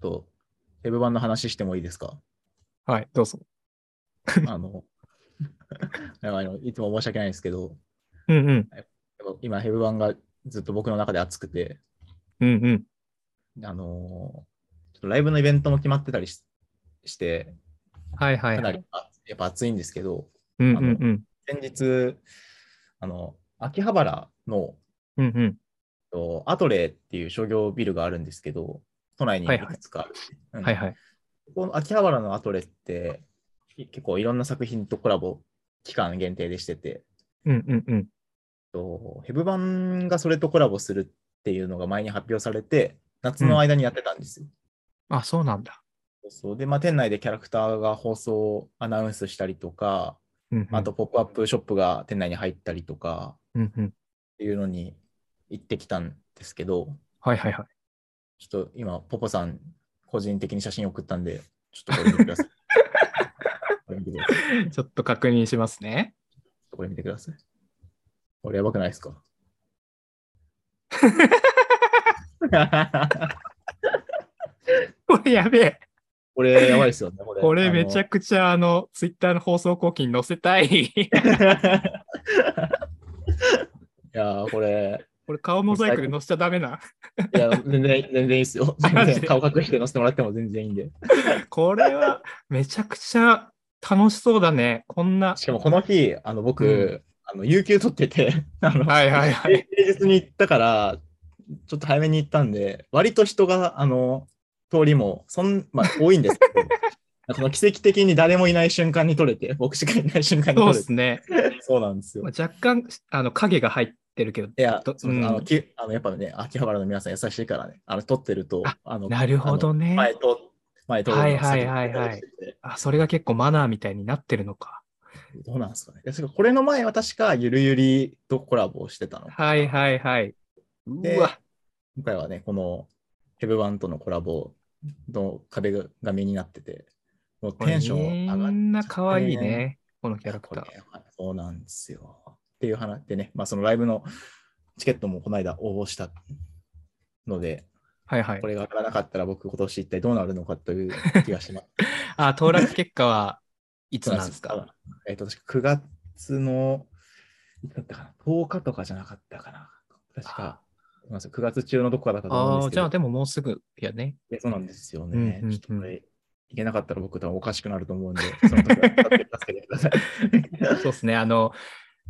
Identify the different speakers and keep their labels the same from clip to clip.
Speaker 1: と、ヘブ版の話してもいいですか？
Speaker 2: はい、どうぞ。
Speaker 1: あの、あのいつも申し訳ないんですけど、
Speaker 2: うんうん。
Speaker 1: 今ヘブ版がずっと僕の中で熱くて、
Speaker 2: うんうん。
Speaker 1: あのちょっとライブのイベントも決まってたりしして、
Speaker 2: はいはいはい。
Speaker 1: かなりあやっぱ熱いんですけど、
Speaker 2: うんうんうん。
Speaker 1: 先日、あの、秋葉原の
Speaker 2: うんうん。
Speaker 1: とアトレーっていう商業ビルがあるんですけど、都内にいくつかある。うん
Speaker 2: はいはい。
Speaker 1: この秋葉原のアトレって、い結構いろんな作品とコラボ、期間限定でしてて、
Speaker 2: うんうんうん。
Speaker 1: とヘブ版がそれとコラボするっていうのが前に発表されて、夏の間にやってたんですよ。
Speaker 2: あ、そうなんだ。
Speaker 1: そうそうで、まあ、店内でキャラクターが放送アナウンスしたりとか、
Speaker 2: うんうん
Speaker 1: あと、ポップアップショップが店内に入ったりとか
Speaker 2: うんうん。
Speaker 1: っていうのに行ってきたんですけど、
Speaker 2: はいはいはい。
Speaker 1: ちょっと今、ポポさん、個人的に写真送ったんで、ちょっとこれ見てください。
Speaker 2: ちょっと確認しますね。
Speaker 1: これ見てください。これやばくないですか？
Speaker 2: これやべえ。
Speaker 1: これやばいですよね。これ
Speaker 2: これめちゃ
Speaker 1: く
Speaker 2: くちゃあの、ツイッターの放送後期に載せたい。
Speaker 1: いやー、これ、
Speaker 2: これ顔モザイクで載せちゃダメな。
Speaker 1: いや、全然、全然いいですよ。顔隠して載せてもらっても全然いいんで。
Speaker 2: これはめちゃくちゃ楽しそうだね。こんな。
Speaker 1: しかもこの日、あの僕、
Speaker 2: うん
Speaker 1: あの有給取ってて、あの
Speaker 2: はいはいはい。
Speaker 1: 平日に行ったから、ちょっと早めに行ったんで、割と人が、あの、通りも、そん、まあ、多いんですけど、その奇跡的に誰もいない瞬間に撮れて、僕しかいない瞬間に
Speaker 2: そう
Speaker 1: 撮れて、
Speaker 2: ですね。
Speaker 1: そうなんですよ
Speaker 2: ま。あ若干、あの、影が入ってるけど。
Speaker 1: いや、うそうあの
Speaker 2: うん
Speaker 1: きあのやっぱね、秋葉原の皆さん優しいからね、あの撮ってると、
Speaker 2: あ
Speaker 1: あの
Speaker 2: なるほどね
Speaker 1: 前と、前と、
Speaker 2: はいはいはいはいあ、それが結構マナーみたいになってるのか。
Speaker 1: どうなんですかね。でこれの前は確かゆるゆりとコラボをしてたの。
Speaker 2: はいはいはい。う
Speaker 1: で
Speaker 2: わ。
Speaker 1: 今回はね、このヘブワンとのコラボの壁紙になってて、もうテンション上がっちゃって
Speaker 2: みんな可愛いね。このキャラクター。
Speaker 1: そうなんですよ。っていう話でね、まあそのライブのチケットもこの間応募したので、
Speaker 2: はいはい
Speaker 1: こ。れが当たらなかったら僕今年一体どうなるのかという気がします。
Speaker 2: あ、当落結果はいつなんですか？
Speaker 1: えっ、と、確か9月の、いつだったかな ?10 日とかじゃなかったかな？確か、すみません9月中のどこかだったと思うんですけど。
Speaker 2: じゃあでももうすぐやね。
Speaker 1: いやそうなんですよね。
Speaker 2: うんうんうん
Speaker 1: ちょっとこれ、いけなかったら僕多分おかしくなると思うんで、その時は助けて助けてください。
Speaker 2: そうですね。あの、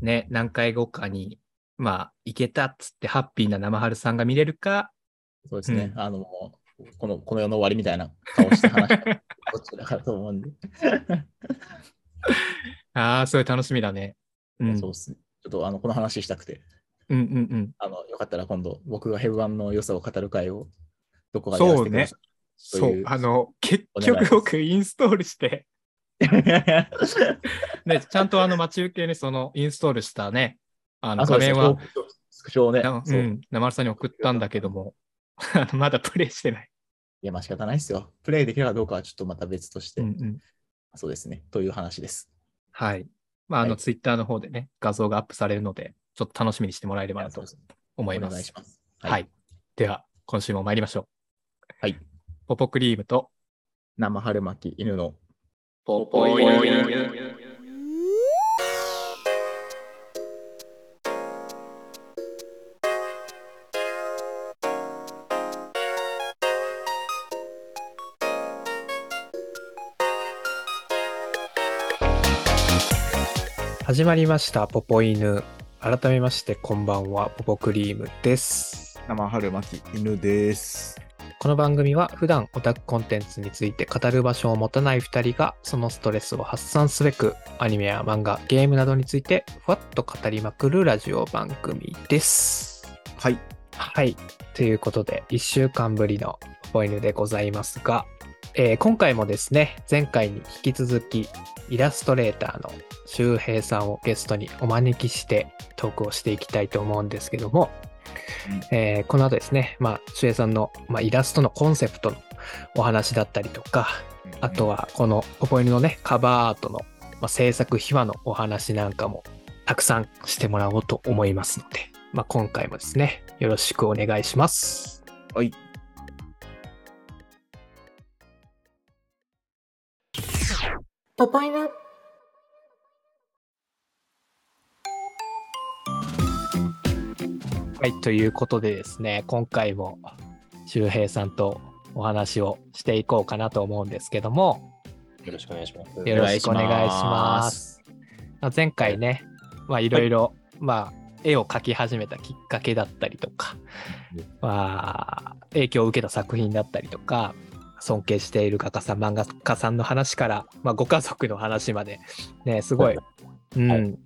Speaker 2: ね、何回後かに、まあ、いけたっつってハッピーな生春さんが見れるか、
Speaker 1: そうですね。
Speaker 2: うん
Speaker 1: あの、この、この世の終わりみたいな顔して話したら どっちだからと思うんで。
Speaker 2: ああ、すごい楽しみだね。うん。
Speaker 1: そうですね。ちょっとあの、この話したくて、
Speaker 2: うんうんうん。
Speaker 1: あの、よかったら今度、僕がヘブワンの良さを語る会を、どこかでやらせてください。
Speaker 2: そう
Speaker 1: いう、
Speaker 2: あの、結局僕インストールして、ね、ちゃんとあの待ち受けにそのインストールしたね、あの画面は、
Speaker 1: スクショをね、
Speaker 2: なう、
Speaker 1: ん
Speaker 2: 生丸さんに送ったんだけども、まだプレイしてない。
Speaker 1: いや、まあ仕方ないですよ。プレイできるかどうかはちょっとまた別として、
Speaker 2: うんうん。
Speaker 1: そうですね。という話です。
Speaker 2: はい。まあ、あの、
Speaker 1: はい
Speaker 2: ツイッターの方でね、画像がアップされるので、ちょっと楽しみにしてもらえればなと思います
Speaker 1: お願いし。ます。
Speaker 2: はい。。では、今週も参りましょう。
Speaker 1: はい。
Speaker 2: ポポクリームと、
Speaker 1: 生春巻き犬の
Speaker 2: ポ
Speaker 1: ポイ
Speaker 2: 始まりました、ポポ犬。改めまして、こんばんは、ポポクリームです。
Speaker 3: 生春巻き犬です。
Speaker 2: この番組は普段オタクコンテンツについて語る場所を持たない2人がそのストレスを発散すべくアニメや漫画、ゲームなどについてふわっと語りまくるラジオ番組です。
Speaker 3: はい。
Speaker 2: はい。ということで、1週間ぶりのポポ犬でございますが、えー今回もですね、前回に引き続きイラストレーターの周平さんをゲストにお招きしてトークをしていきたいと思うんですけども、えーこの後ですね、まあ、周平さんの、まあ、イラストのコンセプトのお話だったりとか、あとはこのポポイヌのね、カバーアートの、まあ、制作秘話のお話なんかもたくさんしてもらおうと思いますので、まあ、今回もですね、よろしくお願いします。
Speaker 3: はい。
Speaker 4: ポポイヌ
Speaker 2: はい、ということでですね、今回も周平さんとお話をしていこうかなと思うんですけども、
Speaker 5: よろしくお願いします。
Speaker 2: よろしくお願いします。まあ前回ね、まあいろいろ、まあ絵を描き始めたきっかけだったりとか、まあ影響を受けた作品だったりとか、尊敬している画家さん、漫画家さんの話から、まあご家族の話まで、ね、すごい、うん、
Speaker 5: はい。うん。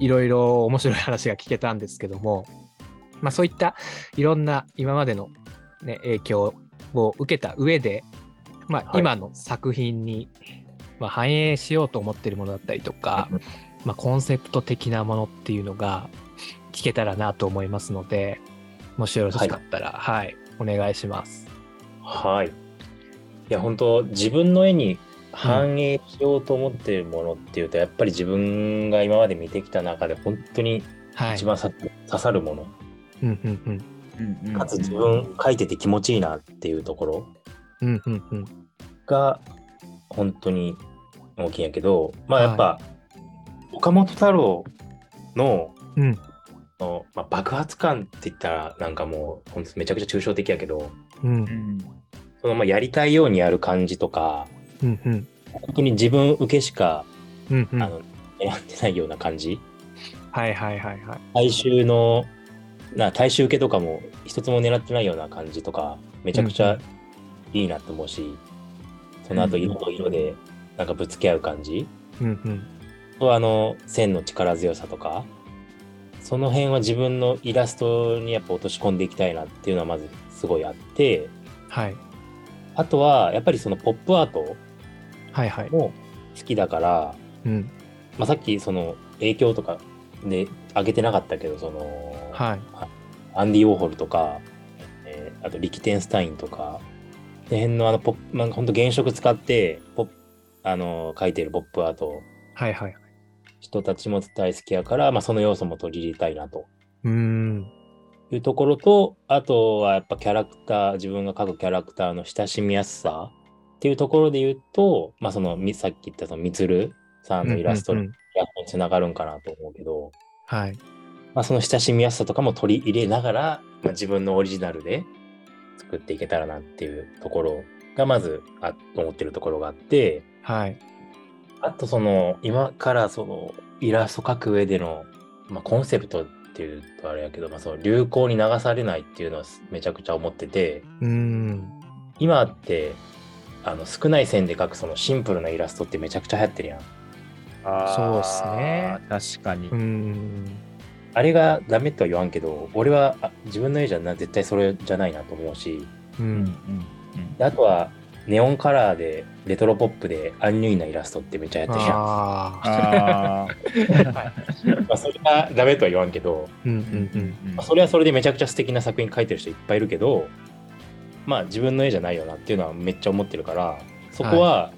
Speaker 2: いろいろ面白い話が聞けたんですけども、まあ、そういったいろんな今までの、ね、影響を受けた上で、まあ、
Speaker 5: はい。
Speaker 2: 今の作品に、まあ、反映しようと思っているものだったりとか、まあ、コンセプト的なものっていうのが聞けたらなと思いますのでもしよろしかったら、はい。お願いします。
Speaker 5: はい。いや、本当自分の絵に反映しようと思っているものっていうと、やっぱり自分が今まで見てきた中で本当に
Speaker 2: はい、
Speaker 5: 一番さ、刺さるもの、
Speaker 2: うんうんうん。
Speaker 3: うんうん。
Speaker 5: かつ自分描いてて気持ちいいなっていうところ
Speaker 2: うんうんうん。
Speaker 5: が本当に大きいんやけど、まあやっぱ、岡本太郎の
Speaker 2: うん。
Speaker 5: の、まあ、爆発感って言ったらなんかもう本当めちゃくちゃ抽象的やけど
Speaker 2: う
Speaker 3: うんん
Speaker 5: そのまあやりたいようにやる感じとか
Speaker 2: うんうん。
Speaker 5: 本当に自分受けしか、
Speaker 2: うんうん。
Speaker 5: あの選んでないような感じ。
Speaker 2: はいはいはいはい。
Speaker 5: 大衆のな大衆受けとかも一つも狙ってないような感じとかめちゃくちゃいいなと思うし、その後色と色でなんかぶつけ合う感じ、
Speaker 2: うんうん。
Speaker 5: とあの線の力強さとかその辺は自分のイラストにやっぱ落とし込んでいきたいなっていうのはまずすごいあって
Speaker 2: はい
Speaker 5: あとはやっぱりそのポップアート
Speaker 2: はいはい。
Speaker 5: も好きだから、
Speaker 2: うん
Speaker 5: まあ、さっきその影響とかで挙げてなかったけどその、
Speaker 2: はい。
Speaker 5: アンディ・ウォーホルとか、えーあとリキテンスタインとかこの辺のあのポップ、まあ、ほんと原色使ってポップあの描いてるポップアート
Speaker 2: はいはい。
Speaker 5: 人たちも大好きやから、まあ、その要素も取り入れたいなと
Speaker 2: うーん。
Speaker 5: いうところと、あとはやっぱキャラクター、自分が描くキャラクターの親しみやすさっていうところで言うと、まあその、みさっき言ったそのみつるさんのイラストにつながるんかなと思うけど、
Speaker 2: はい。
Speaker 5: まあその親しみやすさとかも取り入れながら、まあ、自分のオリジナルで作っていけたらなっていうところがまずあ思ってるところがあって、
Speaker 2: はい。
Speaker 5: あとその今からそのイラスト描く上での、まあ、コンセプトっていうとあれやけど、まあ、その流行に流されないっていうのはめちゃくちゃ思ってて
Speaker 2: うーん。
Speaker 5: 今ってあの少ない線で描くそのシンプルなイラストってめちゃくちゃ流行ってるやん。
Speaker 2: そうっすね
Speaker 3: 確かに
Speaker 2: うー。ん。
Speaker 5: あれがダメとは言わんけど俺はあ自分の絵じゃな絶対それじゃないなと思うし
Speaker 2: う
Speaker 3: うんうん
Speaker 2: ん。
Speaker 5: であとはネオンカラーでレトロポップでアンニュイなイラストってめっちゃ流行ってるやん。
Speaker 2: ああ。
Speaker 3: あー
Speaker 5: まあそれがダメとは言わんけど、
Speaker 2: うんうんうん。
Speaker 5: まあそれはそれでめちゃくちゃ素敵な作品描いてる人いっぱいいるけど、まあ自分の絵じゃないよなっていうのはめっちゃ思ってるから、そこは、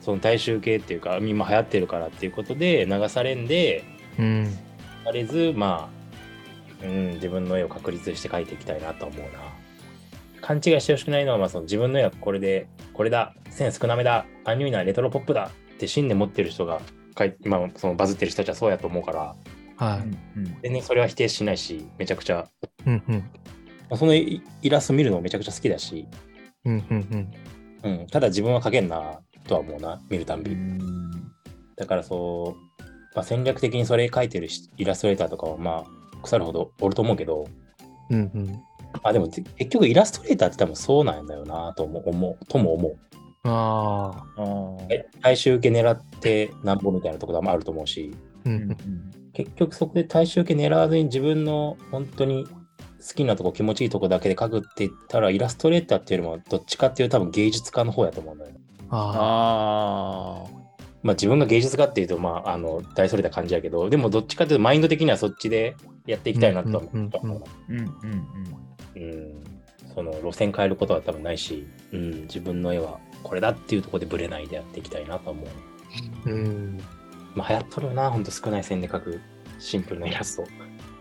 Speaker 5: その大衆系っていうか、今流行ってるからっていうことで流されんで、
Speaker 2: うん。
Speaker 5: されず、まあ、うん、自分の絵を確立して描いていきたいなと思うな。勘違いしてほしくないのは、まあ、その自分の絵はこれで、これだ、線少なめだ、アンニュイなレトロポップだ。って信念持ってる人が今、そのバズってる人たちはそうやと思うから、
Speaker 2: はい。
Speaker 5: 全然それは否定しないし、めちゃくちゃ。
Speaker 2: うんうん。
Speaker 5: まあそのイイラスト見るのめちゃくちゃ好きだし、
Speaker 2: うんうんうん。
Speaker 5: うん、ただ自分は描けんなとは思うな、見るたんび。
Speaker 3: うん。
Speaker 5: だからそう、まあ、戦略的にそれ描いてるしイラストレーターとかはまあ腐るほどおると思うけど、
Speaker 2: うんうん。
Speaker 5: まあでもて結局イラストレーターって多分そうなんだよなとも思う、とも思う。
Speaker 2: ああ。
Speaker 3: あー
Speaker 5: え大衆受け狙ってなんぼみたいなところもあると思うし、
Speaker 2: うん
Speaker 5: 結局そこで大衆受け狙わずに自分の本当に好きなとこ気持ちいいとこだけで描くって言ったらイラストレーターっていうよりもどっちかっていうと多分芸術家の方やと思うんだよね。
Speaker 2: あ
Speaker 3: あ
Speaker 5: まあ自分が芸術家っていうと、まあ、あの、大それた感じやけど、でもどっちかっていうと、マインド的にはそっちでやっていきたいなとは思う。
Speaker 2: うん
Speaker 5: その路線変えることは多分ないし、うん、自分の絵はこれだっていうところでブレないでやっていきたいなと思う。
Speaker 2: あ。うん。
Speaker 5: まあ流行っとるよな、ほんと少ない線で描くシンプルなイラスト。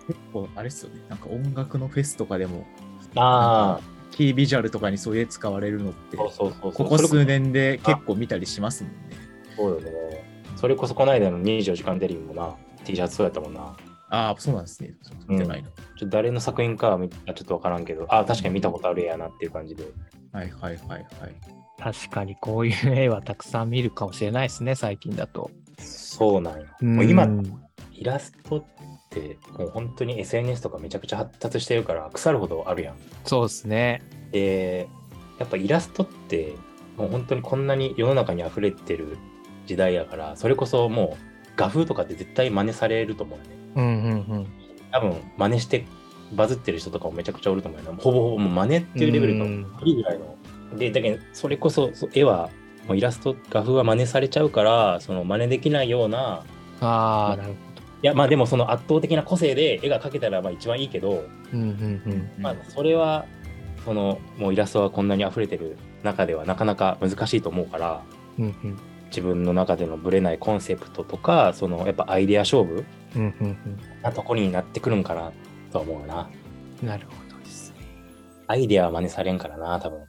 Speaker 3: 結構あれっすよねなんか音楽のフェスとかでも
Speaker 5: あ
Speaker 3: キービジュアルとかにそういう絵使われるのって
Speaker 5: あ、そうそうそう。
Speaker 3: ここ数年で結構見たりしますもんね
Speaker 5: そうよね。それこそこの間の24時間テレビもな、T シャツそうやったもんな。
Speaker 3: ああ、そうなんですね。ちょっと見てないな。
Speaker 5: ちょっと誰の作品かはちょっとわからんけど、あ確かに見たことある絵やなっていう感じで。
Speaker 3: はいはいはいはい。
Speaker 2: 確かにこういう絵はたくさん見るかもしれないですね、最近だと。
Speaker 5: そうなんよ。もう今
Speaker 2: ん、
Speaker 5: イラストってもう本当に SNS とかめちゃくちゃ発達してるから腐るほどあるやん。
Speaker 2: そうですね。
Speaker 5: で、やっぱイラストってもう本当にこんなに世の中に溢れてる時代やから、それこそもう画風とかって絶対真似されると思うよね。
Speaker 2: うんうん
Speaker 5: 多分真似してバズってる人とかもめちゃくちゃおると思うよな。ほぼほぼもう真似っていうレベルの
Speaker 2: うん
Speaker 5: いいぐらいの。で、だけどそれこそそ絵はもうイラスト画風は真似されちゃうから、その真似できないような
Speaker 2: うん。ああ、なるほ
Speaker 5: いやまあでもその圧倒的な個性で絵が描けたらまあ一番いいけど、
Speaker 2: ど。うんうんうん。
Speaker 5: まあそれはそのもうイラストがこんなに溢れてる中ではなかなか難しいと思うから
Speaker 2: うんうん
Speaker 5: 自分の中でのブレないコンセプトとかそのやっぱアイデア勝負
Speaker 2: うんうん
Speaker 5: なところになってくるんかなとは思うな。
Speaker 2: うん。なるほどですね。
Speaker 5: アイデアは真似されんからな多分。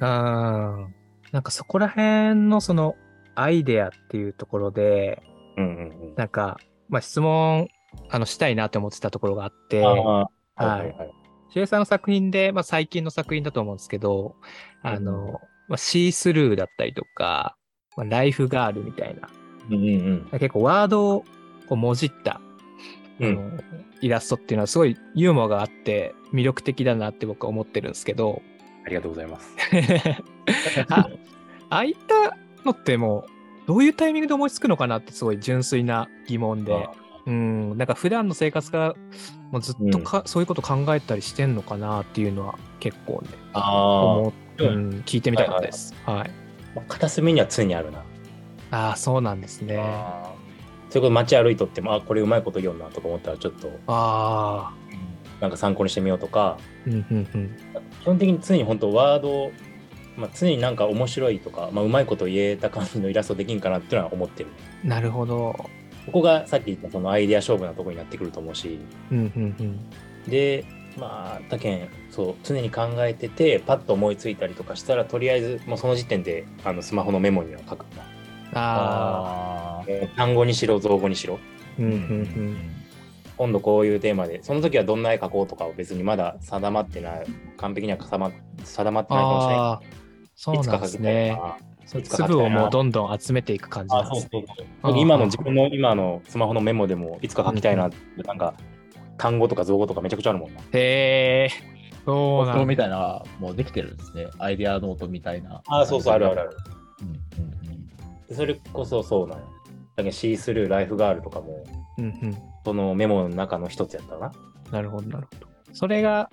Speaker 2: あー。なんかそこら辺のそのアイデアっていうところで、
Speaker 5: うんうんうん。
Speaker 2: なんか、まあ、質問あのしたいなって思ってたところがあって、
Speaker 5: はい
Speaker 2: シュエさんの作品で、まあ、最近の作品だと思うんですけど、あの、まあ、シースルーだったりとか、まあ、ライフガールみたいな、
Speaker 5: うんうん
Speaker 2: 結構ワードをこうもじった、
Speaker 5: うん。
Speaker 2: イラストっていうのはすごいユーモアがあって魅力的だなって僕は思ってるんですけど、
Speaker 5: ありがとうございます。
Speaker 2: あああいったのってもうどういうタイミングで思いつくのかなってすごい純粋な疑問で、うん、なんか普段の生活からもうずっとか、そういうこと考えたりしてんのかなっていうのは結構ね、
Speaker 5: あ
Speaker 2: 思っ
Speaker 5: う。
Speaker 2: うん、聞いてみたかったです。はい。
Speaker 5: あ片隅には常にあるな
Speaker 2: ああ、そうなんですね。あ
Speaker 5: そういうこと街歩いとってもあこれうまいこと言おうなとか思ったらちょっと
Speaker 2: あ
Speaker 5: なんか参考にしてみようとか
Speaker 2: ー、うんうんうん。
Speaker 5: 基本的に常に本当ワード、まあ、常になんか面白いとか、まあ、うまいこと言えた感じのイラストできんかなっていうのは思ってる。
Speaker 2: なるほど。
Speaker 5: ここがさっき言ったそのアイデア勝負なところになってくると思うし、
Speaker 2: うんうんうん。
Speaker 5: で、まあ、他県、そう、常に考えてて、パッと思いついたりとかしたら、とりあえず、もうその時点で、あのスマホのメモには書くな。
Speaker 2: ああ、
Speaker 5: 単語にしろ、造語にしろ。
Speaker 2: うんうんう
Speaker 3: うん
Speaker 2: ん。
Speaker 5: 今度こういうテーマで、その時はどんな絵描こうとかは別にまだ定まってない、完璧には定ま定まってないかもしれない。
Speaker 2: そう
Speaker 5: いつ
Speaker 2: なんですね。粒をもうどんどん集めていく感じな
Speaker 5: あ、
Speaker 2: んですね。
Speaker 5: 今の自分の今のスマホのメモでもいつか書きたいなって、なんか単語とか造語とかめちゃくちゃあるもんな。
Speaker 2: へえ、そうなんだ。
Speaker 3: ノートみたいなもうできてるんですね。アイデアノートみたいな。
Speaker 5: あ、そうそう、あるあるある。
Speaker 3: うんうん
Speaker 5: でそれこそそうなの。だけど C スルー、ライフガールとかも、
Speaker 2: うんうん。
Speaker 5: そのメモの中の一つやったな。
Speaker 2: なるほど、なるほど。それが、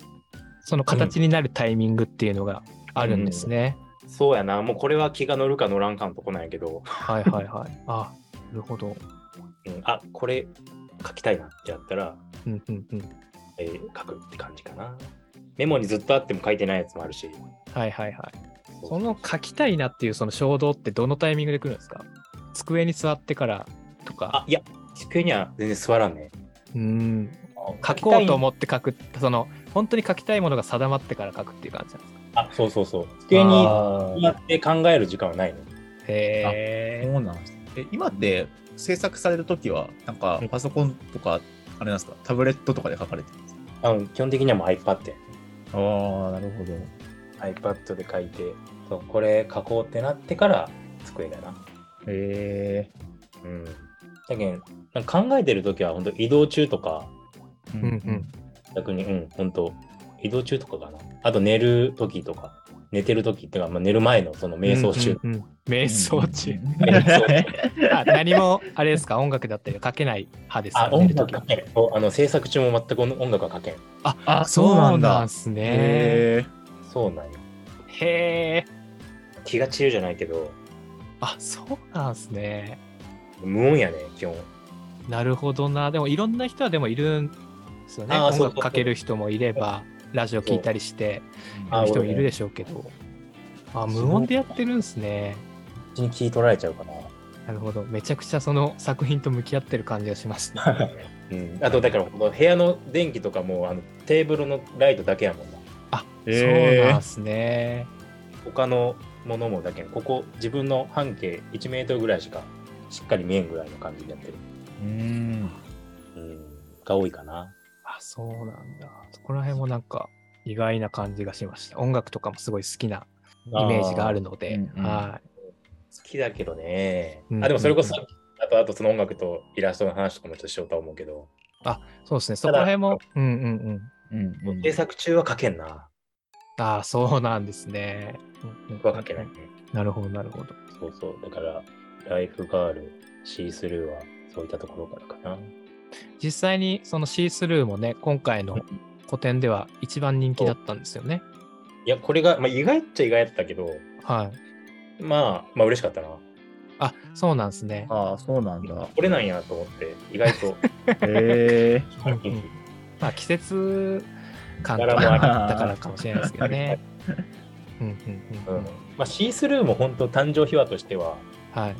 Speaker 2: その形になるタイミングっていうのがあるんですね。
Speaker 5: そうやな。もうこれは気が乗るか乗らんかんとこなんやけど、
Speaker 2: はいはいはい。あ、なるほど。
Speaker 5: うん、あ、これ書きたいなってやったら、
Speaker 2: うんうんうん。
Speaker 5: えー書くって感じかな。メモにずっとあっても書いてないやつもあるし。
Speaker 2: はいはいはい。その書きたいなっていうその衝動ってどのタイミングで来るんですか？机に座ってからと
Speaker 5: あ
Speaker 2: か。、
Speaker 5: いや、机には全然座らんね。
Speaker 2: うん。書
Speaker 5: 書きたい
Speaker 2: こうと思って書く、その、本当に書きたいものが定まってから書くっていう感じなんですか？
Speaker 5: あ、そうそうそう。机に
Speaker 3: あ
Speaker 5: 座って考える時間はないの。
Speaker 2: へえ。
Speaker 3: ーそうなんですねえ今って制作されるときは、なんかパソコンとか、あれなんですか、タブレットとかで書かれてるんですか？
Speaker 5: あの基本的にはもう iPad や。
Speaker 3: ああ、なるほど。
Speaker 5: iPad で書いて、そうこれ書こうってなってから机だな。
Speaker 3: へえ。
Speaker 5: うん。だけど、なんか考えてるときは本当移動中とか、
Speaker 3: う
Speaker 2: うんうん。
Speaker 5: 逆に、うん、本当移動中とかかな。あと寝るときとか、寝てるときっていうか、まあ、寝る前のその瞑想中。
Speaker 2: うんうんうん瞑想中。
Speaker 3: うん
Speaker 2: あ何も、あれですか、音楽だったり書けない派ですか？
Speaker 5: あ、音楽書けん。あの制作中も全く音楽は書けん。
Speaker 3: あ、
Speaker 2: そうなん
Speaker 3: だ。
Speaker 2: すね。
Speaker 3: へ
Speaker 5: そうなんよ。
Speaker 2: へえ。
Speaker 5: 気が散るじゃないけど、
Speaker 2: あ、そうなんすね。
Speaker 5: 無音やね、基本。
Speaker 2: なるほどな。でもいろんな人はでもいるんですよね。音楽かける人もいれば、ラジオ聞いたりして
Speaker 5: あ
Speaker 2: る人もいるでしょうけど。あ、無音でやってるんですね。
Speaker 5: こっちに聞い取られちゃうかな。
Speaker 2: なるほど。めちゃくちゃその作品と向き合ってる感じがしますね。
Speaker 5: うん、あとだからこの部屋の電気とかもあのテーブルのライトだけやもんな。
Speaker 2: あ、そうなんすね。
Speaker 5: 他のものもだけんここ自分の半径1メートルぐらいしかしっかり見えんぐらいの感じでやってる。
Speaker 3: うん。
Speaker 5: うん。が多いかな。
Speaker 2: あ、そうなんだ。そこら辺もなんか意外な感じがしました。音楽とかもすごい好きなイメージがあるので、
Speaker 3: うんうん
Speaker 2: は
Speaker 5: 好きだけどね。
Speaker 2: うん
Speaker 5: あ、でもそれこそ、あと、あとその音楽とイラストの話とかもちょっとしようとは思うけど、
Speaker 2: い。そうですね。そこら辺も、うんうんうん。
Speaker 3: うん。
Speaker 5: 制作中は書けんな。
Speaker 2: ああ、そうなんですね。うんうん
Speaker 5: 僕は書けないね。
Speaker 2: なるほど、なるほど。
Speaker 5: そうそう。だから、ライフガール、シースルーはそういったところからかな。
Speaker 2: 実際にそのシースルーもね、今回の個展では一番人気だったんですよね。
Speaker 5: いや、これが、まあ、意外っちゃ意外だったけど、
Speaker 2: はい。
Speaker 5: まあ、まあ嬉しかったな。
Speaker 2: あ、そうなんですね。
Speaker 3: ああ、そうなんだ。
Speaker 5: これなんやと思って、意外と。
Speaker 3: へえ。
Speaker 2: うんうんまあ季節感と
Speaker 5: 柄もあ
Speaker 2: かだからかもしれないですけどね。うんうんうんうん
Speaker 5: うんまあ、シースルーも本当誕生秘話としては、
Speaker 2: はい。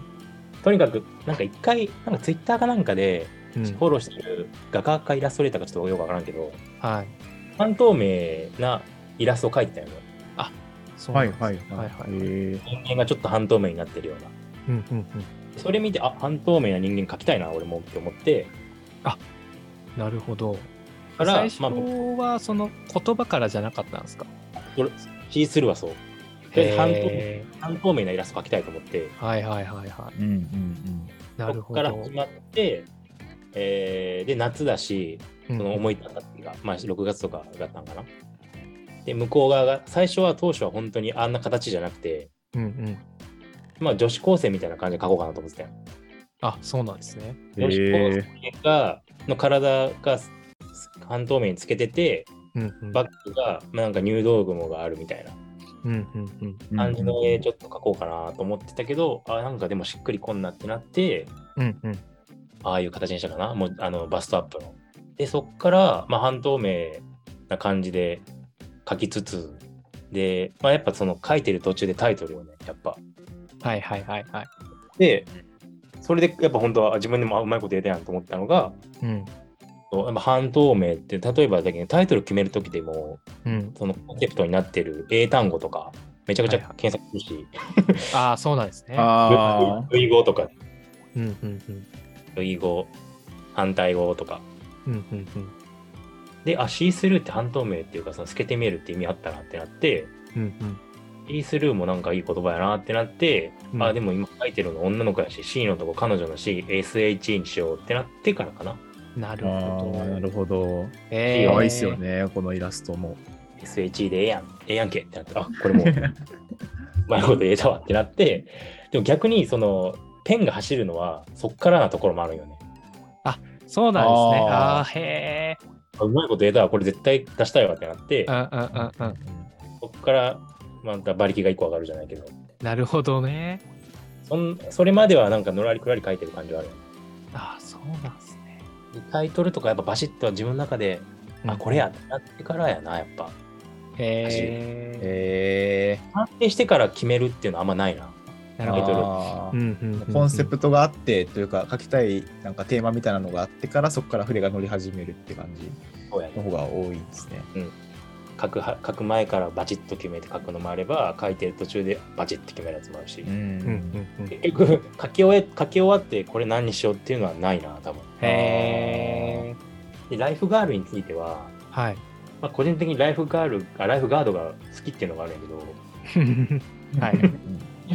Speaker 5: とにかく、なんか一回、なんかツイッターかなんかで、
Speaker 2: うん
Speaker 5: フォローしてる画家かイラストレーターかちょっとよくわからんけど、
Speaker 2: はい。
Speaker 5: 半透明なイラストを描いてたよね。
Speaker 2: そうなんです
Speaker 3: はいはいはい。
Speaker 2: はいはい
Speaker 3: へえ。
Speaker 5: 人間がちょっと半透明になってるような。
Speaker 2: うんうんうん
Speaker 5: それ見て、あ、半透明な人間描きたいな、俺もって思って、
Speaker 2: なるほど。
Speaker 5: から
Speaker 2: 最初
Speaker 5: まあ
Speaker 2: はその言葉からじゃなかったんですか？
Speaker 5: 俺、シースルーはそう。で半透半透明なイラスト描きたいと思って、
Speaker 2: ーはいはいはいはい。
Speaker 3: うんうん
Speaker 2: なる
Speaker 5: そこ
Speaker 2: ほど
Speaker 5: から始。まって、えーで、夏だし、
Speaker 2: うん
Speaker 5: その思い立った時が、まあ6月とかだったんかな。で、向こう側が、最初は当初は本当にあんな形じゃなくて、
Speaker 2: うんうん。
Speaker 5: まあ女子高生みたいな感じで描こうかなと思ってたよ。
Speaker 2: あ、そうなんですね。
Speaker 3: うん。
Speaker 5: 女子
Speaker 3: へ
Speaker 5: 高生が、の体が半透明につけてて、
Speaker 2: うんうん。
Speaker 5: バッグが、まあ、なんか入道雲があるみたいな
Speaker 2: うんうんうん。
Speaker 3: え。
Speaker 5: 感じの絵ちょっと描こうかなと思ってたけど、あ、なんかでもしっくりこんなってなって、
Speaker 2: うんうん。
Speaker 5: ああいう形にしたかな、もうあのバストアップの。で、そっから、まあ、半透明な感じで描きつつ、で、まあ、やっぱその書いてる途中でタイトルをね、やっぱ。
Speaker 2: はいはいはいはい。
Speaker 5: で、それでやっぱ本当は自分でもあうまいこと言えたやんと思ったのが、
Speaker 2: うん。
Speaker 5: やっぱ半透明って、例えばだけどタイトル決めるときでも、
Speaker 2: うん。
Speaker 5: そのコンセプトになってる英単語とか、めちゃくちゃ
Speaker 2: はいはい
Speaker 5: 検索するし、
Speaker 2: ああ、そうなんですね。
Speaker 3: あ
Speaker 5: 類語とか、
Speaker 2: うんうんうん。
Speaker 5: 類語、反対語とか。
Speaker 2: うんうんうん。
Speaker 5: で、あ、シースルーって半透明っていうか、その透けて見えるって意味あったなってなって、
Speaker 2: うんうん。
Speaker 5: シースルーもなんかいい言葉やなってなって、
Speaker 2: うん
Speaker 5: あ、でも今書いてるの女の子やし、C のとこ彼女の C、SH にしようってなってからかな。
Speaker 2: なるほど。
Speaker 3: あ、なるほど。
Speaker 2: えー
Speaker 3: 可愛いっすよ。ね、このイラストも。
Speaker 5: SH でええやん、ええやんけってなって、あ、これもう、うまいこと言えたわってなって、でも逆にその、ペンが走るのはそっからなところもあるよね。
Speaker 2: そうなんですね。
Speaker 3: あー
Speaker 2: あへえ。
Speaker 5: あうまいこと言えたわ、これ絶対出したいわってなって
Speaker 2: う、んうんうんうん。
Speaker 5: そっからまた馬力が一個上がるじゃないけど、
Speaker 2: なるほどね。
Speaker 5: そんそれまではなんかのらりくらり書いてる感じはあるよね。
Speaker 2: ああ、そうなんですね。
Speaker 5: でタイトルとかやっぱバシッとは自分の中で、あ、これやってなってからやな、やっぱ。
Speaker 2: へえ。
Speaker 3: へえ。
Speaker 5: 安定してから決めるっていうのはあんまないな。
Speaker 2: なるほど。
Speaker 3: あー
Speaker 2: うんうんうんうん
Speaker 3: コンセプトがあってというか書きたいなんかテーマみたいなのがあってからそこから筆が乗り始めるって感じの方が多いですね。
Speaker 5: 書くは書く前からバチッと決めて書くのもあれば、書いてる途中でバチッと決めるやつもあるし、
Speaker 3: ん
Speaker 2: うん。
Speaker 5: 結局書き終え、書き終わってこれ何にしようっていうのはないな、多分。
Speaker 2: へえ。
Speaker 5: で、ライフガールについては、
Speaker 2: はい。
Speaker 5: まあ、個人的にライフガールあ、ライフガードが好きっていうのがあるんやけど、
Speaker 2: はい。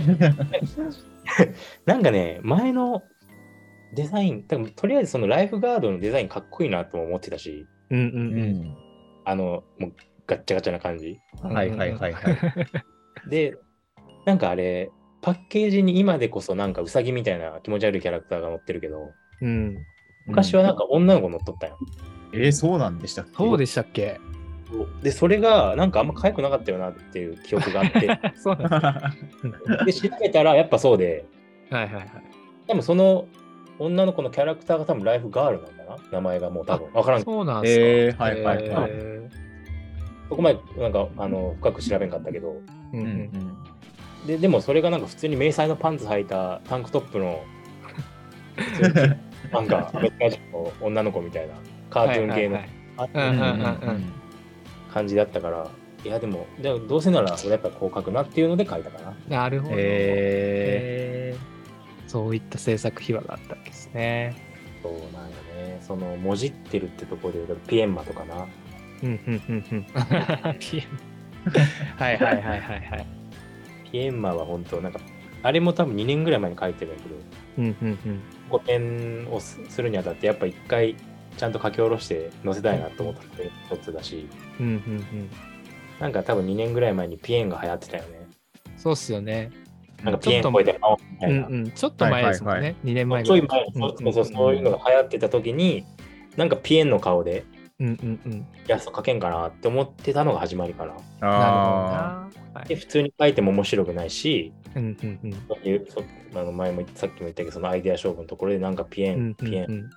Speaker 5: なんかね、前のデザイン、多分とりあえずそのライフガードのデザインかっこいいなとも思ってたし、
Speaker 2: うんうん
Speaker 3: う
Speaker 2: うん。
Speaker 3: ん
Speaker 5: あの、もうガッチャガチャな感じ。
Speaker 3: はいはいはいはい。
Speaker 5: で、なんかあれ、パッケージに今でこそなんかウサギみたいな気持ち悪いキャラクターが載ってるけど、
Speaker 2: うん。
Speaker 5: 昔はなんか女の子乗っとったよ。
Speaker 3: えー、そうなんでしたっけ？
Speaker 2: そうでしたっけ？
Speaker 5: で、それがなんかあんま可愛くなかったよなっていう記憶があって、
Speaker 2: そうなんです。
Speaker 5: で、調べたらやっぱそうで、
Speaker 2: はいはいはい。
Speaker 5: 多分その女の子のキャラクターが多分ライフガールなんだな。名前がもう多分。わからん
Speaker 2: そうなんですか。
Speaker 3: えーはいはいはい。
Speaker 2: へ
Speaker 5: そこまでなんかあの深く調べんかったけど、
Speaker 2: ーう
Speaker 3: うんん。
Speaker 2: うん。
Speaker 5: ででもそれがなんか普通に迷彩のパンツ履いたタンクトップの なんかアメリカ人の女の子みたいなカートゥーン系の。
Speaker 2: はいはいはい。うんうんうんうん
Speaker 5: 感じだったから、いやでもでもどうせなら俺やっぱこう書くなっていうので書いたかな。
Speaker 2: なるほど。
Speaker 3: え
Speaker 2: へそういった制作秘話があったわけですね。
Speaker 5: そうなんよね。その、もじってるってところで言うと、ピエンマとかな。
Speaker 2: うんうんうんうん。ピエンはいはいはいはいはい。
Speaker 5: ピエンマは本当なんか、あれも多分2年ぐらい前に書いてるんやけど、
Speaker 2: うんうんうん。
Speaker 5: 古典をすするにあたって、やっぱ一回ちゃんと書き下ろして載せたいなと思ったって一つだし、
Speaker 2: うんうんうん。
Speaker 5: なんか多分2年ぐらい前にピエンが流行ってたよね。
Speaker 2: そうっすよね。
Speaker 5: なんかピエン超えて青みた
Speaker 2: う
Speaker 5: いな。
Speaker 2: んうん。ちょっと前ですもん
Speaker 1: はいは
Speaker 2: ね。2年前
Speaker 5: ちょい
Speaker 2: ぐらい。
Speaker 5: 前にそうそうそうそういうのが流行ってた時に、なんかピエンの顔で
Speaker 2: うんうんうん。
Speaker 5: イラスト描けんかなって思ってたのが始まりかな。
Speaker 1: あ
Speaker 5: で、
Speaker 2: い。
Speaker 5: 普通に描いても面白くないし、
Speaker 2: うんうんうん。
Speaker 5: そういうそあの前もさっきも言ったけど、そのアイデア勝負のところでなんかピエン、
Speaker 2: うんうん
Speaker 5: ピエン、
Speaker 2: うん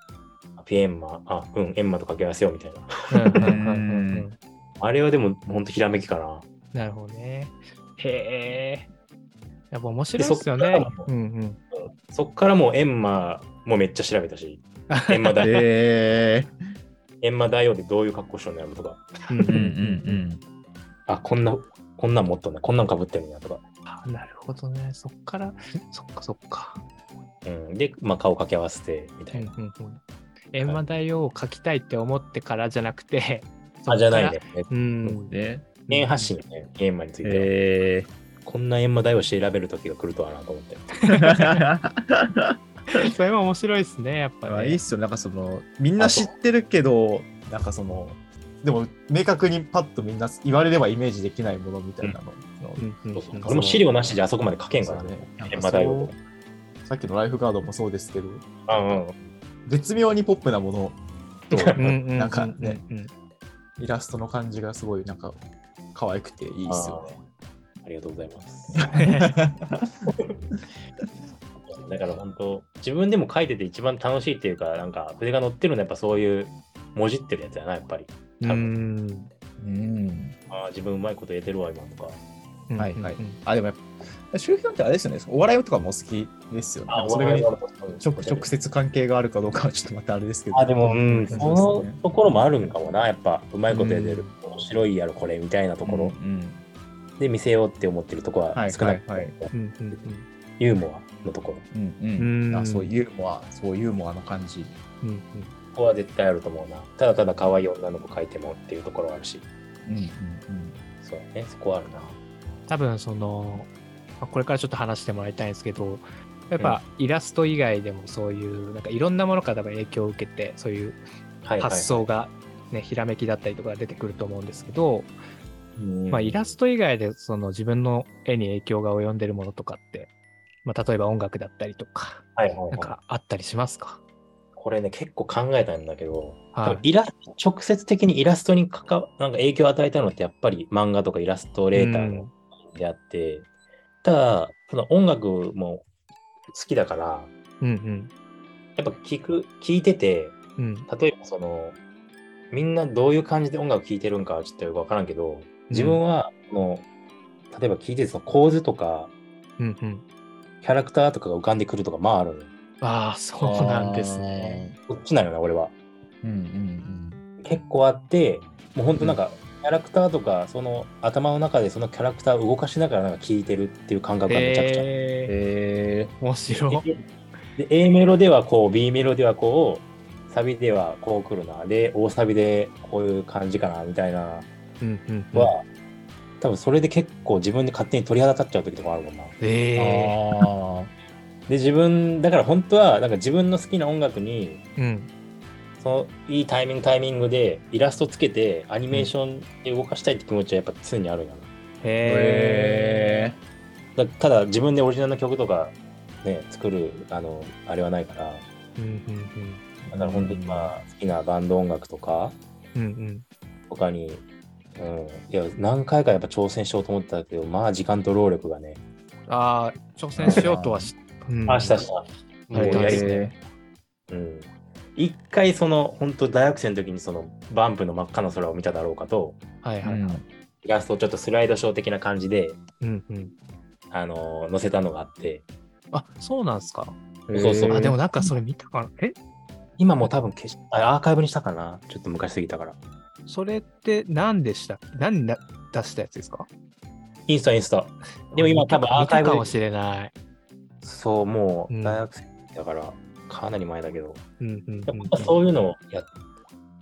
Speaker 5: ピエンマ、あ、うん、エンマと掛け合わせようみたいな。
Speaker 2: うんうんうんうんうん
Speaker 5: あれはでも本当ひらめきかな。
Speaker 2: なるほどね。へえ。やっぱ面白
Speaker 5: で
Speaker 2: いですよね
Speaker 5: そっから。も
Speaker 2: うんうん。
Speaker 5: そっからもうエンマもめっちゃ調べたし、エンマ
Speaker 1: あ。
Speaker 5: 大王、
Speaker 1: え
Speaker 5: エンマ大王でどういう格好しようのやるとか、
Speaker 2: うん
Speaker 1: ー。うんうん
Speaker 5: あ、こんな、こんなん持っとんねこんなんかぶってるんやとか。
Speaker 2: あなるほどね。そっから、そっかそっか。
Speaker 5: うん、で、まあ、顔掛け合わせてみたいな。
Speaker 2: うんうんうん。閻魔大王を書きたいって思ってからじゃなくて、
Speaker 5: あ、じゃないね。
Speaker 2: う
Speaker 1: うん。
Speaker 2: ん。
Speaker 1: ね。
Speaker 5: 原発信ね、エンマについては。
Speaker 1: え
Speaker 5: こんなエンマ大王調べる時が来るとはなと思って。
Speaker 1: ー。
Speaker 2: それも面白いですね、やっぱ
Speaker 1: まあ
Speaker 2: ね。
Speaker 1: いいっすよ。なんかその、みんな知ってるけど、なんかその、でも明確にパッとみんな言われればイメージできないものみたいなの。
Speaker 2: うんうんうん
Speaker 5: そうそう俺も資料なしであそこまで書けんからね。
Speaker 1: そう
Speaker 5: マ大王とか。
Speaker 1: さっきのライフガードもそうですけど、
Speaker 5: あうん。
Speaker 1: 絶妙にポップなものと、なんかね、イラストの感じがすごいなんか可愛くていいっすよね。
Speaker 5: ありがとうございます。だから本当、自分でも書いてて一番楽しいっていうか、なんか筆が乗ってるのはやっぱそういう、もじってるやつやな、やっぱり。
Speaker 2: う
Speaker 5: 多
Speaker 2: ん
Speaker 1: うん。
Speaker 5: ああ、自分うまいこと言えてるわ、今とか。
Speaker 2: うん
Speaker 1: はいはいあ、でもやっぱ、周平ってあれですよね、お笑いとかも好きですよね。それが直直接関係があるかどうかはちょっとまたあれですけど。
Speaker 5: あ、でも、うん、
Speaker 1: そ
Speaker 5: のところもあるんかもな、やっぱ、うまいこと言えてる。面白いやろ、これ、みたいなところ
Speaker 1: うん
Speaker 5: で見せようって思ってるところは
Speaker 1: はい
Speaker 5: 少ない。ユーモアのところ。
Speaker 1: うん
Speaker 2: う
Speaker 1: うんんあそうユーモア、そうユーモアの感じ。
Speaker 2: うんうん
Speaker 5: ここは絶対あると思うな。ただただ可愛い女の子描いてもっていうところはあるし。
Speaker 1: うんうん
Speaker 5: そうだね、そこはあるな。
Speaker 2: 多分そのまあこれからちょっと話してもらいたいんですけどやっぱイラスト以外でもそういうなんかいろんなものから影響を受けてそういう
Speaker 5: はいはい、
Speaker 2: 発想が、ねひらめきだったりとか出てくると思うんですけど、
Speaker 5: うん。
Speaker 2: まあ、イラスト以外でその自分の絵に影響が及んでるものとかって、まあ、例えば音楽だったりとか
Speaker 5: はいはいはい。
Speaker 2: なんかあったりしますか？
Speaker 5: これね、結構考えたんだけど、
Speaker 2: はい。
Speaker 5: イラ直接的にイラストにかかなんか影響を与えたのってやっぱり漫画とかイラストレーターのであって、ただ、その音楽も好きだから、
Speaker 2: うんうん
Speaker 5: やっぱ聞く、聞いてて、
Speaker 2: うん
Speaker 5: 例えばその、みんなどういう感じで音楽聴いてるんかはちょっとよくわからんけど、自分は、その、例えば聞いててその構図とか、
Speaker 2: うんうん
Speaker 5: キャラクターとかが浮かんでくるとか、まあある。
Speaker 2: ああそうなんですね。
Speaker 5: こっちなんよな、俺は。
Speaker 1: うんうん
Speaker 5: 結構あって、もうほんとなんか、キャラクターとか、その頭の中でそのキャラクターを動かしながらなんか聴いてるっていう感覚がめちゃくちゃ。
Speaker 1: うん。
Speaker 2: え
Speaker 1: へ
Speaker 2: ー、面白い。
Speaker 5: で A メロではこう、B メロではこう、サビではこう来るな。で、大サビでこういう感じかな、みたいな
Speaker 2: うんうんうん
Speaker 5: は、多分それで結構自分で勝手に鳥肌立っちゃう時とかあるもんな。
Speaker 1: え。
Speaker 2: え
Speaker 1: あ
Speaker 5: で、自分、だから本当は、なんか自分の好きな音楽に、
Speaker 2: ー、うん
Speaker 5: そのいいタイミングタイミングでイラストつけてアニメーションで動かしたいって気持ちはやっぱ常にあるんやな。
Speaker 2: へ
Speaker 1: へ
Speaker 5: だただ自分でオリジナルの曲とかね作るあのあれはないから。
Speaker 2: ーうんうん
Speaker 5: だから本当にまあ好きなバンド音楽とか
Speaker 2: うんうん。うん
Speaker 5: とかに、うん、いや何回かやっぱ挑戦しようと思ってたけどまあ時間と労力がね、
Speaker 2: ああ挑戦しようとはし、うん。
Speaker 5: あしたした。やり
Speaker 1: え。
Speaker 5: うん一回その本当大学生の時にそのバンプの真っ赤な空を見ただろうかと
Speaker 2: はいはいはい、
Speaker 5: イラストをちょっとスライドショー的な感じで
Speaker 2: うんうん。
Speaker 5: あの載せたのがあって。
Speaker 2: あそうなんですか、
Speaker 5: そうそう。
Speaker 2: あでもなんかそれ見たかな。え？
Speaker 5: 今もう多分消しあアーカイブにしたかな？ちょっと昔すぎたから。
Speaker 2: それって何でした？何な出したやつですか？
Speaker 5: インスタインスタ。でも今多分アーカイブ
Speaker 2: かもしれない。
Speaker 5: そう、も
Speaker 2: うん。
Speaker 5: う大学生だから、かなり前だけど、
Speaker 2: うんう
Speaker 5: そういうのをやっ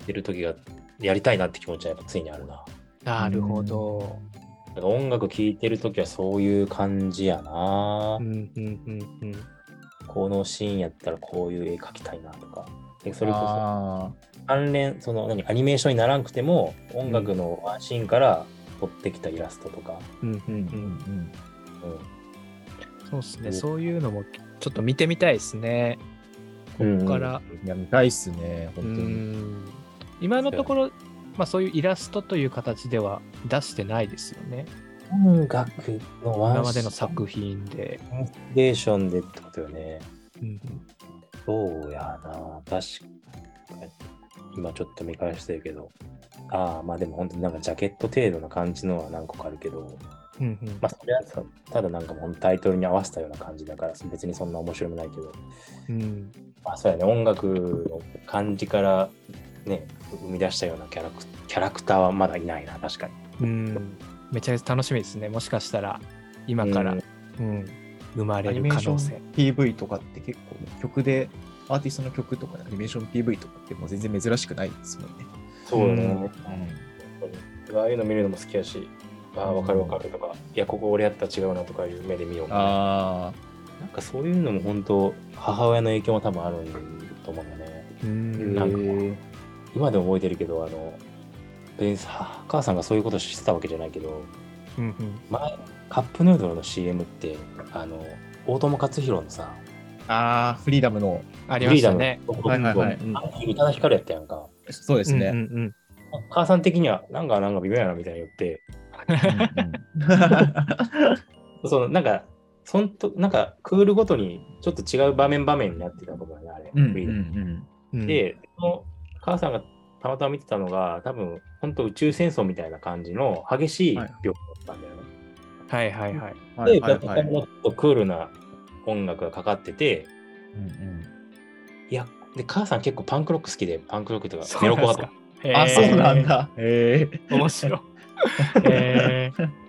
Speaker 5: てる時が、やりたいなって気持ちはやっぱついにあるな。
Speaker 2: なるほど。
Speaker 5: だから音楽聴いてる時はそういう感じやな
Speaker 2: う。んうんうんうん。
Speaker 5: このシーンやったらこういう絵描きたいなとか。でそれこそ
Speaker 1: あ
Speaker 5: 関連、その何、アニメーションにならんくても、音楽のワンシーンから撮ってきたイラストとか。
Speaker 2: うんうん
Speaker 1: ーうんうん
Speaker 5: うん
Speaker 2: そうですね。
Speaker 5: うん
Speaker 2: そういうのもちょっと見てみたいですね。ここから。
Speaker 1: うん。いや、見たいっすね、
Speaker 2: う
Speaker 1: 本当に。
Speaker 2: ん今のところ、まあそういうイラストという形では出してないですよね。
Speaker 5: 音楽のワン
Speaker 2: 今までの
Speaker 5: シ
Speaker 2: 作品で。
Speaker 5: インスピレーションでってことよね。
Speaker 2: うん
Speaker 5: そうやな。確かに。今ちょっと見返してるけど。ああ、まあでも本当になんかジャケット程度な感じのは何個かあるけど、
Speaker 2: うんうん
Speaker 5: まあそれはさただなんかもうタイトルに合わせたような感じだから別にそんな面白いもないけど、
Speaker 2: うん
Speaker 5: まあそうやね、音楽の感じからね、生み出したようなキャラクキャラクターはまだいないな、確かに。
Speaker 2: うんめちゃくちゃ楽しみですね。もしかしたら今から、
Speaker 5: う
Speaker 2: うんん生ま
Speaker 1: ア
Speaker 2: れる
Speaker 1: ニメーション
Speaker 2: 可能性。
Speaker 1: PV とかって結構曲で、アーティストの曲とかでアニメーション PV とかってもう全然珍しくないですもんね。
Speaker 5: そうよね。
Speaker 2: うん
Speaker 5: ああいうの見るのも好きやし、ああ、わかるわかるとか、いや、ここ俺やったら違うなとかいう目で見ようみたいな。
Speaker 1: あ
Speaker 5: なんかそういうのも本当、母親の影響も多分あると思うんだよね。
Speaker 2: う
Speaker 1: あ。
Speaker 2: ん
Speaker 5: なんか今でも覚えてるけど、あの、別にさ母さんがそういうことしてたわけじゃないけど、
Speaker 2: うんうん
Speaker 5: 前、カップヌードルの CM って、あの、大友克洋のさ、
Speaker 1: あー、フリーダムの、
Speaker 2: ありましたね。
Speaker 5: フリーダム
Speaker 1: はい
Speaker 5: 宇多田ヒカルやったやんか。
Speaker 1: そうですね。
Speaker 2: うんうん
Speaker 5: 母さん的には、なんかなんか微妙やなみたいに言って、そのなんか、そんと、なんかクールごとにちょっと違う場面場面になってたことだね、あれ。で、その母さんがたまたま見てたのが、多分本当宇宙戦争みたいな感じの激しい描写だったんだよね。
Speaker 2: はいはいはい。
Speaker 5: で、
Speaker 1: はいはいはい
Speaker 5: もっとクールな音楽がかかってて、
Speaker 1: うんうん
Speaker 5: いや、で、母さん結構パンクロック好きで、パンクロックとか
Speaker 2: そう
Speaker 5: メロコアとか。
Speaker 1: あ、そうなん。だ。へえ。
Speaker 2: 面白い。へー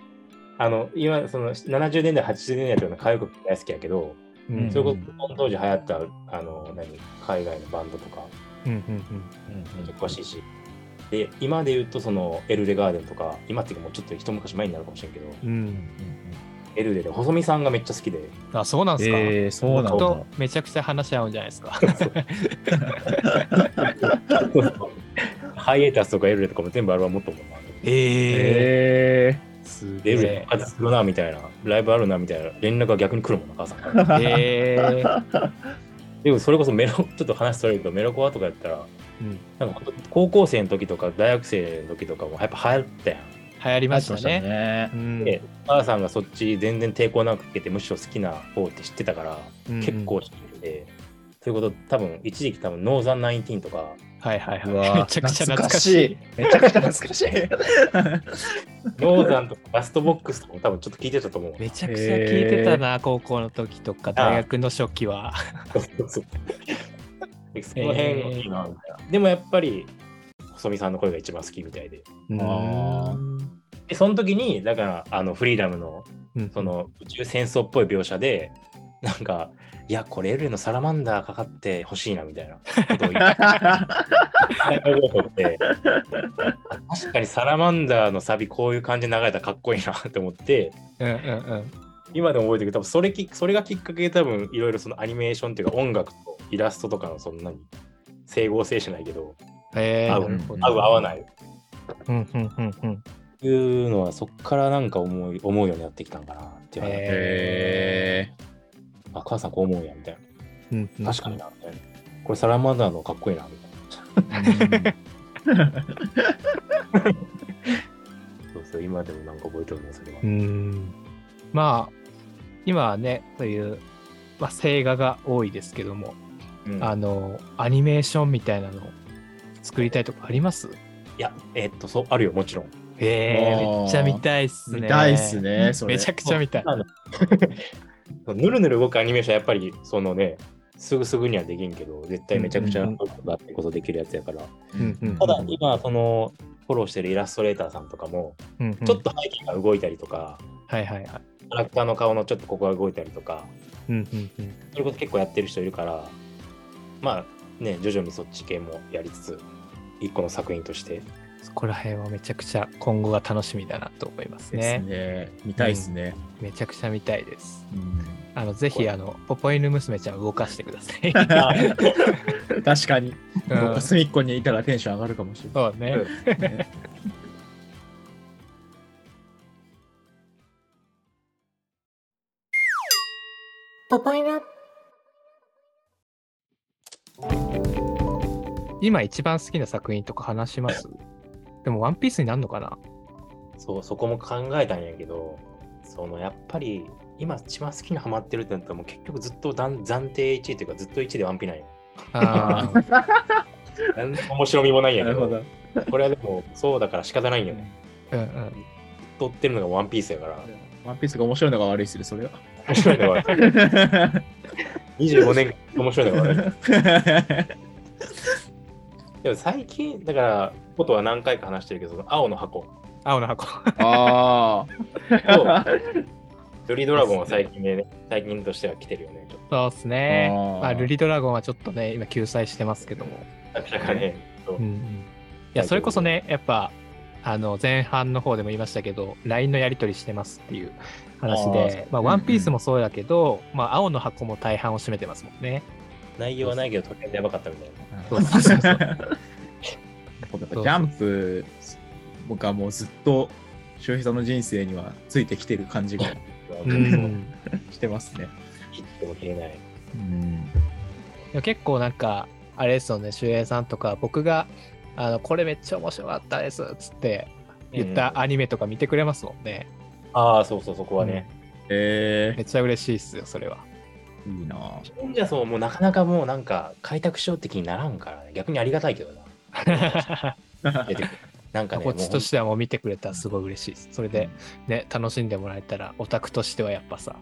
Speaker 5: あの、今、その70年代、80年代とかの歌謡曲大好きやけど、
Speaker 2: うん
Speaker 5: それこそ当時流行った、あの、何、海外のバンドとか、
Speaker 2: うんうん
Speaker 5: めっちゃ詳しいし。で、今で言うと、その、エルレガーデンとか、今っていうかもうちょっと一昔前になるかもしれんけど、
Speaker 2: うんうん。
Speaker 5: エルレで細見さんがめっちゃ好きで、
Speaker 2: あ、そうなんですか？
Speaker 1: えー、そうなん
Speaker 2: と。めちゃくちゃ話し合うんじゃないですか？
Speaker 5: ハイエータスとかエルレとかも全部アルバム持っと思うな。
Speaker 2: え
Speaker 1: え
Speaker 2: す
Speaker 5: エルレ復活するなみたいな、ライブあるなみたいな連絡が逆に来るもんな、母さんから。
Speaker 1: ー。
Speaker 2: えー
Speaker 5: でもそれこそメロ、ちょっと話それるけど、メロコアとかやったら、
Speaker 2: うん
Speaker 5: なんか本当高校生の時とか大学生の時とかもやっぱ流行ったやん。
Speaker 2: 流行りましたね。
Speaker 1: ね
Speaker 2: う。ん
Speaker 5: で、お母さんがそっち全然抵抗なくかけて、むしろ好きな方って知ってたから、
Speaker 2: うん
Speaker 5: 結構知ってて、そういうこと多分一時期多分ノーザンナインティーンとか、
Speaker 2: はいはいはい。めちゃくちゃ懐かしい。。
Speaker 1: めちゃくちゃ懐かしい。
Speaker 5: ノーザンとかラストボックスとかも多分ちょっと聞いてたと思う。
Speaker 2: めちゃくちゃ聞いてたな、高校の時とか、大学の初期は。
Speaker 5: その辺。でもやっぱり、細見さんの声が一番好きみたいで。
Speaker 1: あ
Speaker 5: で、その時に、だから、あの、フリーダムの、
Speaker 2: うん
Speaker 5: その、宇宙戦争っぽい描写で、なんか、いや、これエルレのサラマンダーかかってほしいな、みたいな。ことを言って、確かにサラマンダーのサビこういう感じで流れたらかっこいいなって思って、
Speaker 2: うんうんうん。
Speaker 5: 今でも覚えてるけど、多分それきそれがきっかけで多分いろいろそのアニメーションっていうか音楽とイラストとかのそんなに整合性しないけど、
Speaker 2: えー、
Speaker 5: 合う合う合わない。
Speaker 2: うんうんうんうん。
Speaker 5: いうのはそっからなんか思い思うようになってきたんかなっていう話、
Speaker 1: へ
Speaker 5: あ、母さんこう思うんやみたい
Speaker 2: うんうん
Speaker 5: な。確かにな、みたいな。これサラマンダーのかっこいいな、みたいな。そうそう、今でもなんか覚えてるね、それは。
Speaker 2: うん。まあ、今はね、そういう、まあ、静画が多いですけども、
Speaker 5: うん
Speaker 2: あの、アニメーションみたいなの作りたいとかあります？
Speaker 5: いや、えっと、そう、あるよ、もちろん。
Speaker 2: えー、めっちゃ見たいっすね。
Speaker 1: 見たいっすね、それ。
Speaker 2: めちゃくちゃ見たい。
Speaker 5: ぬるぬる動くアニメーションはやっぱり、そのね、すぐすぐにはできんけど、絶対めちゃくちゃ
Speaker 2: うんうん
Speaker 5: があってこそできるやつやから。
Speaker 2: うんうん
Speaker 5: ただ、今、その、フォローしてるイラストレーターさんとかも、
Speaker 2: うんうん
Speaker 5: ちょっと背景が動いたりとか、
Speaker 2: はいはいはい。
Speaker 5: キャラクターの顔のちょっとここが動いたりとか、
Speaker 2: うんうんうん。
Speaker 5: そういうこと結構やってる人いるから、まあね、徐々にそっち系もやりつつ、一個の作品として。
Speaker 2: そこら辺はめちゃくちゃ今後が楽しみだなと思います
Speaker 1: です
Speaker 2: ね。
Speaker 1: ね。見たいですね。
Speaker 2: めちゃくちゃ見たいです。
Speaker 1: うん
Speaker 2: あのぜひあのポポ犬娘ちゃん動かしてください。
Speaker 1: 確かに。
Speaker 2: うん
Speaker 1: 僕隅っこにいたらテンション上がるかもしれ
Speaker 2: そうね。
Speaker 1: ないね。
Speaker 2: 今一番好きな作品とか話します？でもワンピースになるのかな？
Speaker 5: そう、そこも考えたんやけど、そのやっぱり今一番好きなハマってるってなったらもう結局ずっと暫暫定1位というかずっと1位でワンピなんよ。
Speaker 2: あー
Speaker 5: なんの面白みもないんやけど、
Speaker 1: なるほど。
Speaker 5: これはでもそうだから仕方ないんよね。
Speaker 2: うんうん。
Speaker 5: 撮ってるのがワンピースやから、
Speaker 1: ワンピースが面白いのが悪いっすね、それは。
Speaker 5: 面白いのが25 年間面白いのが悪い。でも最近、だから、ことは何回か話してるけど、青の箱
Speaker 2: 青の箱。
Speaker 1: あ
Speaker 5: と
Speaker 1: あ。
Speaker 5: ルリ ドラゴンは最近でね、最近としては来てるよね。ちょっ
Speaker 2: そうですねまあ、ルリドラゴンはちょっとね、今救済してますけども。
Speaker 5: と、なかなかね、そう
Speaker 2: うんうん、いや、それこそね、やっぱ、あの前半の方でも言いましたけど、LINE のやり取りしてますっていう話で、まあ、
Speaker 1: うん
Speaker 2: ワンピースもそうだけど、まあ、青の箱も大半を占めてますもんね。
Speaker 5: 内容はないけど、とりあえずやばかったみたいな。
Speaker 2: そうそうそうそう
Speaker 1: ジャンプ、僕はもうずっと周平さんの人生にはついてきてる感じが
Speaker 2: うん
Speaker 1: してますね。
Speaker 5: 切っても切れない。
Speaker 1: うん。
Speaker 2: 結構なんか、あれですよね、周平さんとか、僕が、あのこれめっちゃ面白かったですっつって言ったアニメとか見てくれますもんね。
Speaker 5: ああ、そうそう、そこはね。
Speaker 1: え
Speaker 2: めっちゃ嬉しいっすよ、それは。
Speaker 1: ー、いいなぁ
Speaker 5: じゃそう、もうなかなかもうなんか開拓しようって気にならんから、ね、逆にありがたいけどな。なんかね、
Speaker 2: こっちとしてはもう見てくれたらすごい嬉しいです。それでね、楽しんでもらえたら、オタクとしてはやっぱさ、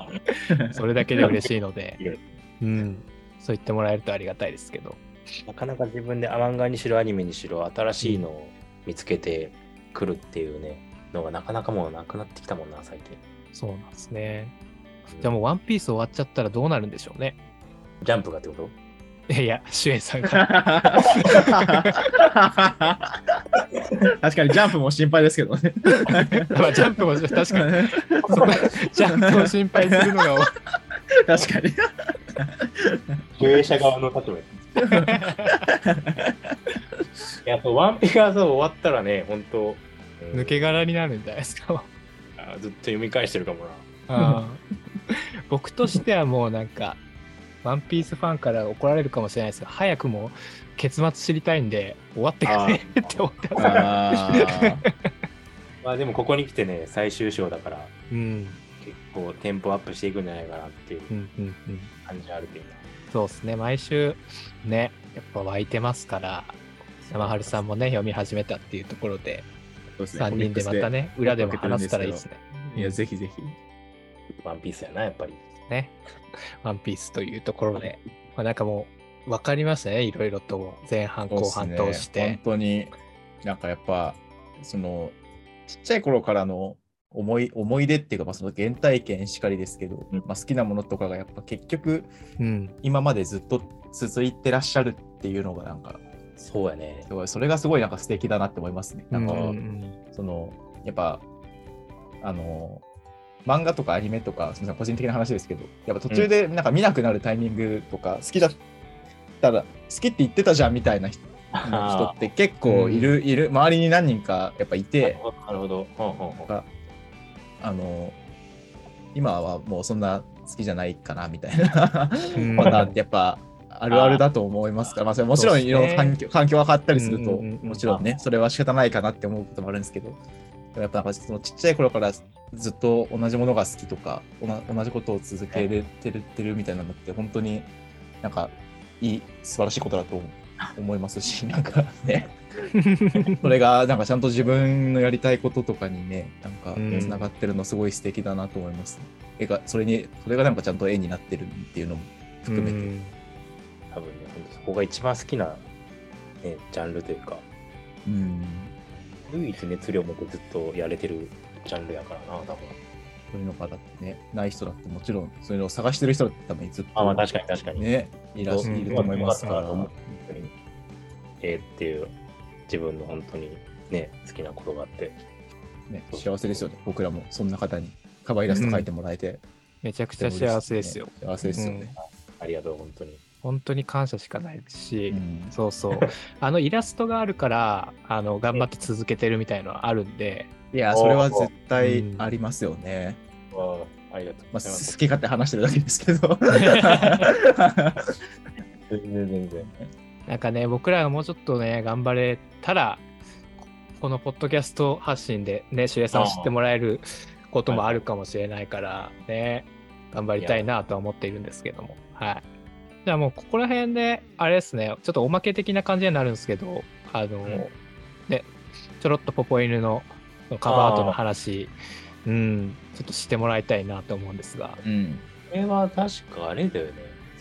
Speaker 2: それだけで嬉しいのでうん、そう言ってもらえるとありがたいですけど。
Speaker 5: なかなか自分で漫画にしろアニメにしろ新しいのを見つけてくるっていうね、のがなかなかもうなくなってきたもんな、最近。
Speaker 2: そうなんですね。じゃあもうワンピース終わっちゃったらどうなるんでしょうね。
Speaker 5: ジャンプがってこと？
Speaker 2: いやいや、シュエンさんが。
Speaker 1: 確かにジャンプも心配ですけどね。
Speaker 2: まあ、ジャンプも確かに、ジャンプを心配するのが、
Speaker 1: 確かに。
Speaker 5: 経営者側の立場 いや、そうワンピがそう終わったらね、本当、うん
Speaker 2: 抜け殻になるんじゃないですか。
Speaker 5: あずっと読み返してるかもな。
Speaker 2: うん僕としてはもうなんか、ワンピースファンから怒られるかもしれないですが、早くも結末知りたいんで、終わってくれって思ってます。
Speaker 5: まあでもここに来てね、最終章だから、
Speaker 2: うん、
Speaker 5: 結構テンポアップしていくんじゃないかなっていう
Speaker 2: うん、うん、うん。
Speaker 5: 感じはあるけどな。
Speaker 2: そうですね、毎週ね、やっぱ湧いてますから、山春さんもね、読み始めたっていうところで、
Speaker 1: ですね
Speaker 2: 3人でまたね、裏でも話せたらいいですね。
Speaker 1: いや、ぜひぜひ。
Speaker 5: ワンピースやな、やっぱり。
Speaker 2: ね。ワンピースというところで、まあ、なんかもう、分かりましたね、いろいろとも。前半後半通して。
Speaker 1: 本当に、なんかやっぱ、その、ちっちゃい頃からの思い思い出っていうか、まあ、その原体験しかりですけど、
Speaker 5: うん
Speaker 1: まあ、好きなものとかがやっぱ結局、
Speaker 2: うん、
Speaker 1: 今までずっと続いてらっしゃるっていうのが、なんか、
Speaker 5: そうやね。
Speaker 1: すごいそれがすごいなんか素敵だなって思いますね。なんか、その、やっぱ、あの、漫画とかアニメとか、すみません、個人的な話ですけど、やっぱ途中でなんか見なくなるタイミングとか、好きだったら、好きって言ってたじゃんみたいな人人って結構いる、いる、周りに何人かやっぱいて、
Speaker 5: なるほど。ほんほんほん
Speaker 1: があの、今はもうそんな好きじゃないかなみたいな。
Speaker 2: うん。
Speaker 1: やっぱあるあるだと思いますから、まあ、それもちろんいろんな環境環境が変わったりすると、
Speaker 2: うんうんうん。
Speaker 1: もちろんね、それは仕方ないかなって思うこともあるんですけど、やっぱなんかそのちっちゃい頃からずっと同じものが好きとか、同じことを続けれてるてるみたいなのって、本当になんかいい、素晴らしいことだと思いますし、なんかね、それがなんかちゃんと自分のやりたいこととかにね、なんか
Speaker 2: うん。
Speaker 1: つながってるのすごい素敵だなと思います。絵がそれに、それがなんかちゃんと絵になってるっていうのも含めて。
Speaker 2: うん。
Speaker 5: 多分ね、そこが一番好きな、ね、ジャンルというか、
Speaker 1: うん
Speaker 5: 唯一熱量持ってずっとやれてるジャンルやからな、多分。
Speaker 1: そういうのがだってね、ない人だってもちろん、そういうのを探してる人だって多分ずっと、
Speaker 5: あまあ確かに確かに。
Speaker 1: ね、いらっしゃると思いますから。
Speaker 5: 本当にえーっていう、自分の本当にね、好きなことがあって。
Speaker 1: ね、幸せですよね、僕らもそん。な方にカバーイラスト描いてもらえて。
Speaker 2: めちゃくちゃ幸せですよ。
Speaker 1: 幸せですよね。
Speaker 5: ありがとう、本当に。
Speaker 2: 本当に感謝しかないですし、
Speaker 1: うん
Speaker 2: そうそう。あのイラストがあるから、あの頑張って続けてるみたいのはあるんで、
Speaker 1: いや、それは絶対ありますよね。
Speaker 5: わあありがとう
Speaker 1: まあ、
Speaker 5: ございます。
Speaker 1: 好き勝手話してるだけですけど。
Speaker 5: 全然全然。
Speaker 2: なんかね、僕らがもうちょっとね、頑張れたら、このポッドキャスト発信でね、守衛さんを知ってもらえることもあるかもしれないから、ね、頑張りたいなとは思っているんですけども。はい。じゃあもうここら辺で、あれですね、ちょっとおまけ的な感じになるんですけど、あの、
Speaker 5: ん
Speaker 2: ね、ちょろっとポポ犬のカバーアートの話、うん、ちょっとしてもらいたいなと思うんですが。
Speaker 1: うん。
Speaker 5: これは確かあれだよね。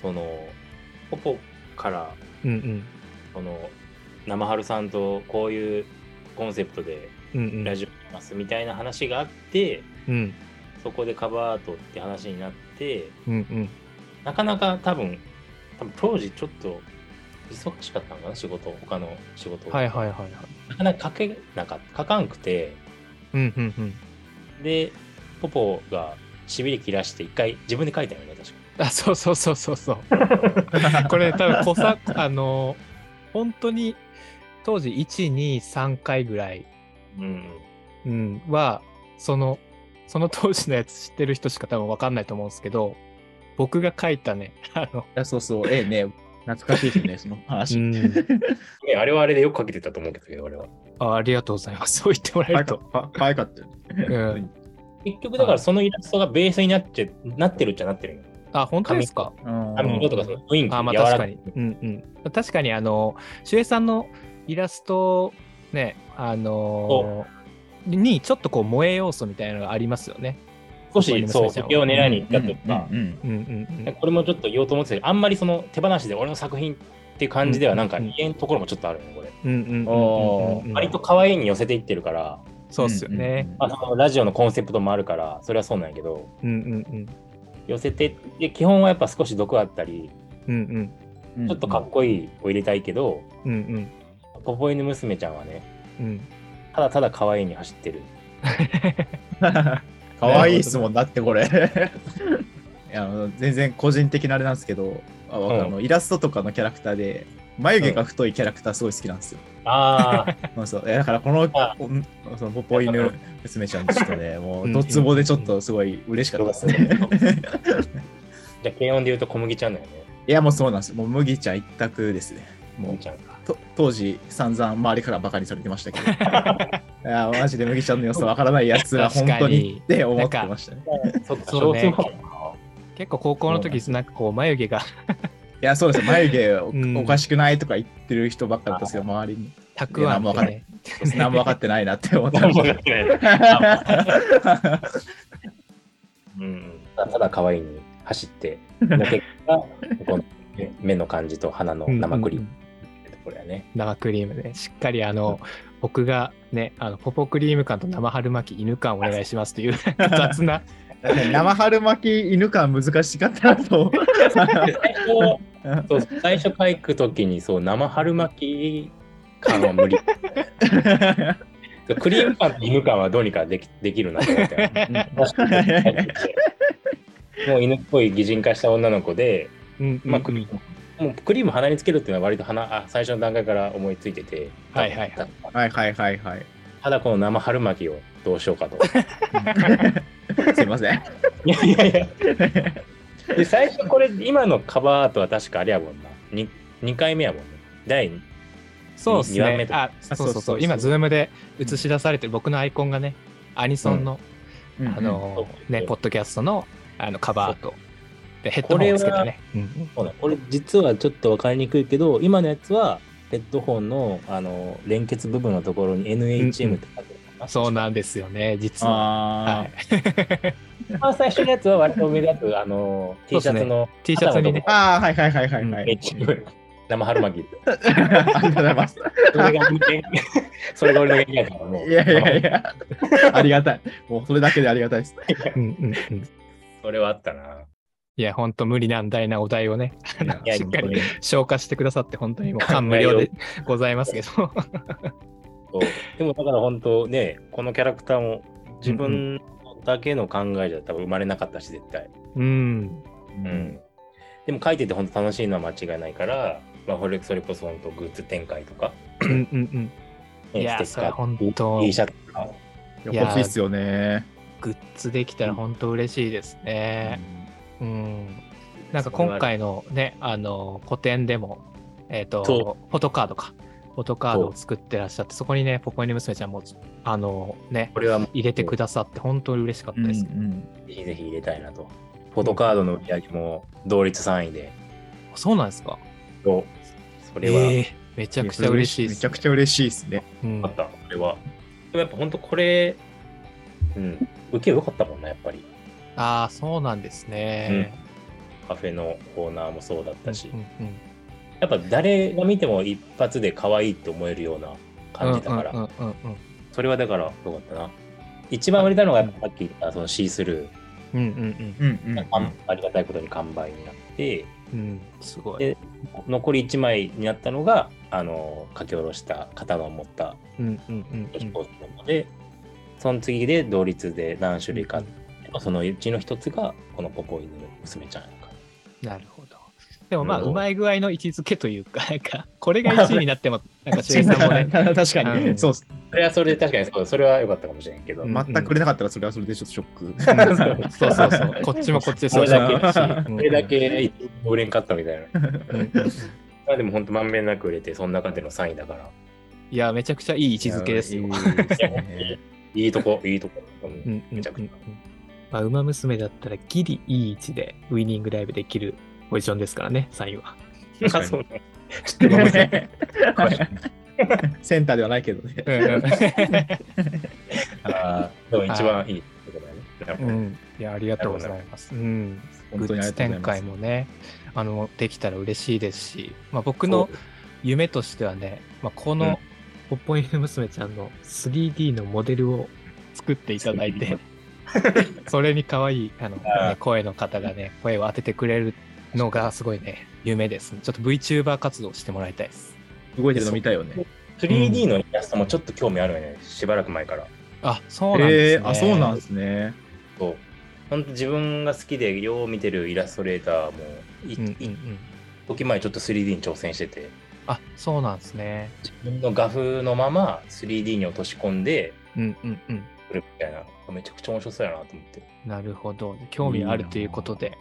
Speaker 5: その、ポポから、
Speaker 2: うんうん。
Speaker 5: その、生春さんとこういうコンセプトで
Speaker 2: うんうん。
Speaker 5: ラジオやりますみたいな話があって、
Speaker 2: うん。
Speaker 5: そこでカバーアートって話になって、
Speaker 2: うんうん。
Speaker 5: なかなか多分、多分当時ちょっと忙しかったのかな、仕事、他の仕事が
Speaker 2: はいはいはいはい。
Speaker 5: なかなか書けなかった、書かんくて、
Speaker 2: うんうんうん。
Speaker 5: で、ポポがしびれ切らして一回自分で書いたよね、確か
Speaker 2: あ、そうそうそうそうそう。これ多分小さあの本当に当時1、2、3回ぐらい、
Speaker 5: うん。
Speaker 2: うん、はそのその当時のやつ知ってる人しか多分分かんないと思うんですけど僕が書いたね。あの、
Speaker 1: いや、そうそう、ええね。懐かしいですね、その
Speaker 2: う
Speaker 1: 話。
Speaker 2: ん、
Speaker 5: ねあれはあれでよく書けてたと思うけどね、俺は。
Speaker 2: あありがとうございます。そう言ってもらえると、
Speaker 1: か可愛かったよね。
Speaker 2: うん、
Speaker 5: 結局だからそのイラストがベースになっちゃなってるっちゃなってるよ。
Speaker 2: あ本当ですか？
Speaker 1: うん
Speaker 5: 髪色とかその雰囲気
Speaker 2: あまあ
Speaker 5: 柔らかい。
Speaker 2: 確かに、うんうん、確かにあの守衛さんのイラストねあのにちょっとこう萌え要素みたいなのがありますよね
Speaker 5: 少しそう、
Speaker 2: そこに娘ちゃんは。
Speaker 5: 時計を狙いに行ったとか、これもちょっと言おうと思ってたけど、あんまりその手放しで俺の作品っていう感じではなんか
Speaker 2: うん
Speaker 5: 言えんところもちょっとあるよね、これ。割と可愛いに寄せていってるから、
Speaker 2: そうっすよね。
Speaker 5: まあ、ラジオのコンセプトもあるから、それはそうなんやけど、
Speaker 2: うんうん
Speaker 5: 寄せてって、基本はやっぱ少し毒あったり、ちょっとかっこいいを入れたいけど、
Speaker 2: うんうん。
Speaker 5: ポポ犬娘ちゃんはね、
Speaker 2: うん。
Speaker 5: ただただ可愛いに走ってる。
Speaker 1: 可愛い質問だってこれ。いやあの全然個人的なあれなんですけど、ああのイラストとかのキャラクターで眉毛が太いキャラクターすごい好きなんですよ。
Speaker 5: ああ、
Speaker 1: そうだからこのそのポポ犬娘ちゃんちょっとね、も
Speaker 2: う
Speaker 1: うんドツボでちょっとすごい嬉しかったですね。
Speaker 5: じゃあ、軽音で言うと小麦ちゃん。だよね。
Speaker 1: いやもうそうなん。です。もう麦ちゃん。一択ですね。もう
Speaker 5: 小麦ちゃんか。
Speaker 1: と当時散々周りからバカにされてましたけど。いやマジで麦ちゃんの良さわからないやつは本当にって思ってましたね。
Speaker 5: そっか、
Speaker 2: そうね結構高校の時なんかこう眉毛が
Speaker 1: いやそうですよ眉毛お,、かしくないとか言ってる人ばっかだったんですけど周りに。
Speaker 2: たくあんってね。
Speaker 1: 何も分かってないなって思ってました。
Speaker 5: うん、ただ可愛いに走って、目の感じと鼻の生クリームってところやね。
Speaker 2: 生クリームね。しっかりあの、僕がね、あのポポクリーム感と生春巻き犬感お願いしますという 雑な。
Speaker 1: 生春巻き犬感難しかったなと。
Speaker 5: 最初そう最初書くときにそう生春巻き感は無理。クリーム感と犬感はどうにかできできるなと思って。もう犬っぽい擬人化した女の子で、
Speaker 2: うん
Speaker 5: まあ、クリームもうクリーム鼻につけるっていうのは割と鼻あ最初の段階から思いついてて、
Speaker 2: はいはいはい
Speaker 1: はいはいはいはい。
Speaker 5: ただこの生春巻きをどうしようかと。
Speaker 1: すいません。
Speaker 5: いやいやいや。で最初これ今のカバーアートは確かあれやもんな 2, 2回目やもんね。第2
Speaker 2: そうです
Speaker 5: 二番目と。
Speaker 2: ねあ、そうそう
Speaker 1: そうそう
Speaker 2: そう。今、ズームで映し出されてる僕のアイコンがね、アニソンの、
Speaker 1: うん
Speaker 2: あの
Speaker 5: うん
Speaker 2: ね、ポッドキャストのあのカバーアート。で、ヘッドホンをつけてね。うんうん
Speaker 5: そうだこれ実はちょっと分かりにくいけど今のやつはヘッドホンのあの連結部分のところに NHM って書いてあるかな
Speaker 2: そうなんですよね、実は。
Speaker 1: あ
Speaker 2: はい。
Speaker 5: 一番最初のやつは割と目立つあの T シャツの
Speaker 2: T シャツにね
Speaker 1: ーあー、はいはいはいはいはい。
Speaker 5: NHM 生春巻き。
Speaker 1: ありがとうございます。
Speaker 5: それが俺の限界それが俺の限界だからもう。
Speaker 1: いやいやいや、ありがたい。もうそれだけでありがたいです。
Speaker 2: うんうんうん。
Speaker 5: それはあったな。
Speaker 2: いや、ほんと無理難題なお題をね、しっかり消化してくださって、本当にもう感無量でございますけど。
Speaker 5: でもだから本当ね、このキャラクターも自分だけの考えじゃ多分生まれなかったし、絶対。
Speaker 2: うん。
Speaker 5: うん。でも書いてて本当楽しいのは間違いないから、まあ、それこそ本当グッズ展開とか、
Speaker 2: うんうんうん。いや本当
Speaker 5: T シャツとか、
Speaker 1: いや、欲しいっすよね。
Speaker 2: グッズできたら本当嬉しいですね。うん。なんか今回のね、あの、個展でも、えっ、と、
Speaker 5: そ
Speaker 2: フォトカードか。フォトカードを作ってらっしゃって、そこにね、ポコイヌ娘ちゃんも、あの、ね、
Speaker 5: これは
Speaker 2: 入れてくださって、本当に嬉しかった
Speaker 1: うん
Speaker 2: です。
Speaker 1: うん
Speaker 5: ぜひぜひ入れたいなと。フォトカードの売り上げも同率3位で、
Speaker 2: そうなんですか
Speaker 5: そうそれは、
Speaker 2: えーめちゃくちゃ嬉しいです、
Speaker 1: めちゃくちゃ嬉しいですね。
Speaker 2: うん
Speaker 5: あった、これは。でもやっぱ本当これ、うん、受け良かったもんな、やっぱり。
Speaker 2: ああ、そうなんですね。
Speaker 5: カフェのコーナーもそうだったし、
Speaker 2: うんうん
Speaker 5: やっぱ誰が見ても一発で可愛いって思えるような感じだから、
Speaker 2: うんうんうんうん
Speaker 5: それはだから良かったな。一番売れたのがさっき言ったそのシースル
Speaker 2: うんうん
Speaker 1: うんうん
Speaker 5: ー、あありがたいことに完売になって、
Speaker 2: うんうんすごい。
Speaker 5: で残り1枚になったのが、あの、書き下ろした刀を持った
Speaker 2: うんうんうんうん。
Speaker 5: スポーツなので、その次で同率で何種類かそのうちの一つがこのポポイヌの娘ちゃんやから。
Speaker 2: なるほど。でもまあ、
Speaker 5: う
Speaker 2: まい具合の位置づけというか、なんか、これが1位になっても、なんか、周平さんもね、
Speaker 1: 確かに、
Speaker 2: うん
Speaker 1: そう。
Speaker 5: それはそれで確かにそう、それは良かったかもしれんけど、
Speaker 2: うん
Speaker 1: 全く売れなかったらそれはそれでちょっとショック。
Speaker 2: そうそうそう、こっちもこっちで
Speaker 5: それだけ
Speaker 2: そうし
Speaker 5: それだけ売れんかったみたいな。まあでも本当まんべんなく売れて、その中での3位だから。
Speaker 2: いや、めちゃくちゃいい位置づけですよ。
Speaker 1: いいですね
Speaker 5: いいとこ、いいとこ。うん
Speaker 2: うんうんうん
Speaker 5: めちゃくちゃ。
Speaker 2: まあ、馬娘だったらギリいい位置でウイニングライブできるポジションですからね、3位は。
Speaker 1: 確かに。
Speaker 5: あそうね。ちょっとごめんなさい。
Speaker 1: センターではないけどね。
Speaker 5: あーでも一番いい。とこだよね。
Speaker 2: うん、いや、ありがとうございます。うん、グ
Speaker 1: 本当に
Speaker 2: ッズ展開もね、あの、できたら嬉しいですし、まあ、僕の夢としてはね、まあ、こ
Speaker 5: うん。
Speaker 2: のポッポイヌ娘ちゃんの 3D のモデルを作っていただいて、それに可愛いあの、ね声の方がね、声を当ててくれるのがすごいね、夢です、ね。ちょっと VTuber 活動してもらいたいです。
Speaker 1: 動いてるの見たよね。
Speaker 5: 3D のイラストもちょっと興味あるよね、しばらく前から。
Speaker 2: あ、そうなんですね。
Speaker 1: えー、あ、そうなんですね。
Speaker 5: そう。本当自分が好きでよう見てるイラストレーターも、い
Speaker 2: うんうんう
Speaker 5: い
Speaker 2: ん。
Speaker 5: 時前ちょっと 3D に挑戦してて、
Speaker 2: あ、そうなんですね。
Speaker 5: 自分の画風のまま 3D に落とし込んで
Speaker 2: うんうんうん。
Speaker 5: みたいな、めちゃくちゃ面白そうやなと思って。
Speaker 2: なるほど。興味あるということで、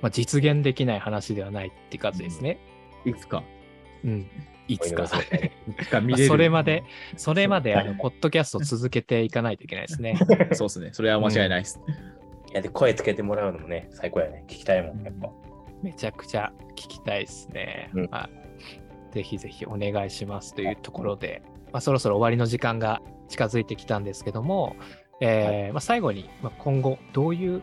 Speaker 2: まあ、実現できない話ではないって感じですね。
Speaker 1: いつか。
Speaker 2: うん。いつか。
Speaker 1: つか見
Speaker 2: まあ
Speaker 1: れる。
Speaker 2: それまで、それまで、
Speaker 5: はい
Speaker 2: あの、ポッドキャスト続けていかないといけないですね。
Speaker 1: そうですね。それは間違いないです。
Speaker 5: いや、で、声つけてもらうのもね、最高やね。聞きたいもん、やっぱ。
Speaker 2: めちゃくちゃ聞きたいですね。
Speaker 5: うん
Speaker 2: はい。ぜひぜひお願いしますというところで、まあ、そろそろ終わりの時間が近づいてきたんですけども、えーまあ、最後に、まあ、今後どういう、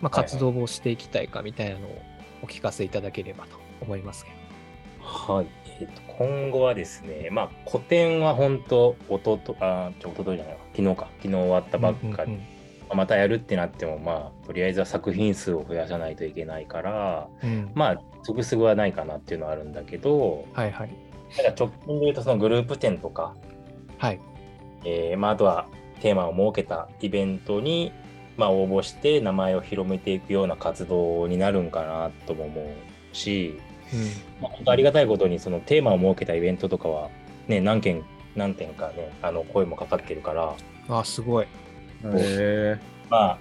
Speaker 2: まあ、活動をしていきたいかみたいなのをお聞かせいただければと思いますけど。
Speaker 5: はい。えっ、と、今後はですね、まあ、古典は本当、おとと、あ、ちょ、おとといじゃないわ。昨日か。昨日終わったばっかり。
Speaker 2: うん
Speaker 5: またやるってなっても、まあ、とりあえずは作品数を増やさないといけないから、
Speaker 2: うんうん
Speaker 5: まあ、すぐすぐはないかなっていうのはあるんだけど、
Speaker 2: はいはい。
Speaker 5: ただ直近で言うと、そのグループ展とか、
Speaker 2: はい。
Speaker 5: えーまあ、あとはテーマを設けたイベントに、まあ、応募して名前を広めていくような活動になるんかなとも思うし、まあ、本当ありがたいことにそのテーマを設けたイベントとかは、ね、何件何点かねあの声もかかってるから
Speaker 2: うん、あ、すごい。
Speaker 1: へ
Speaker 5: まあ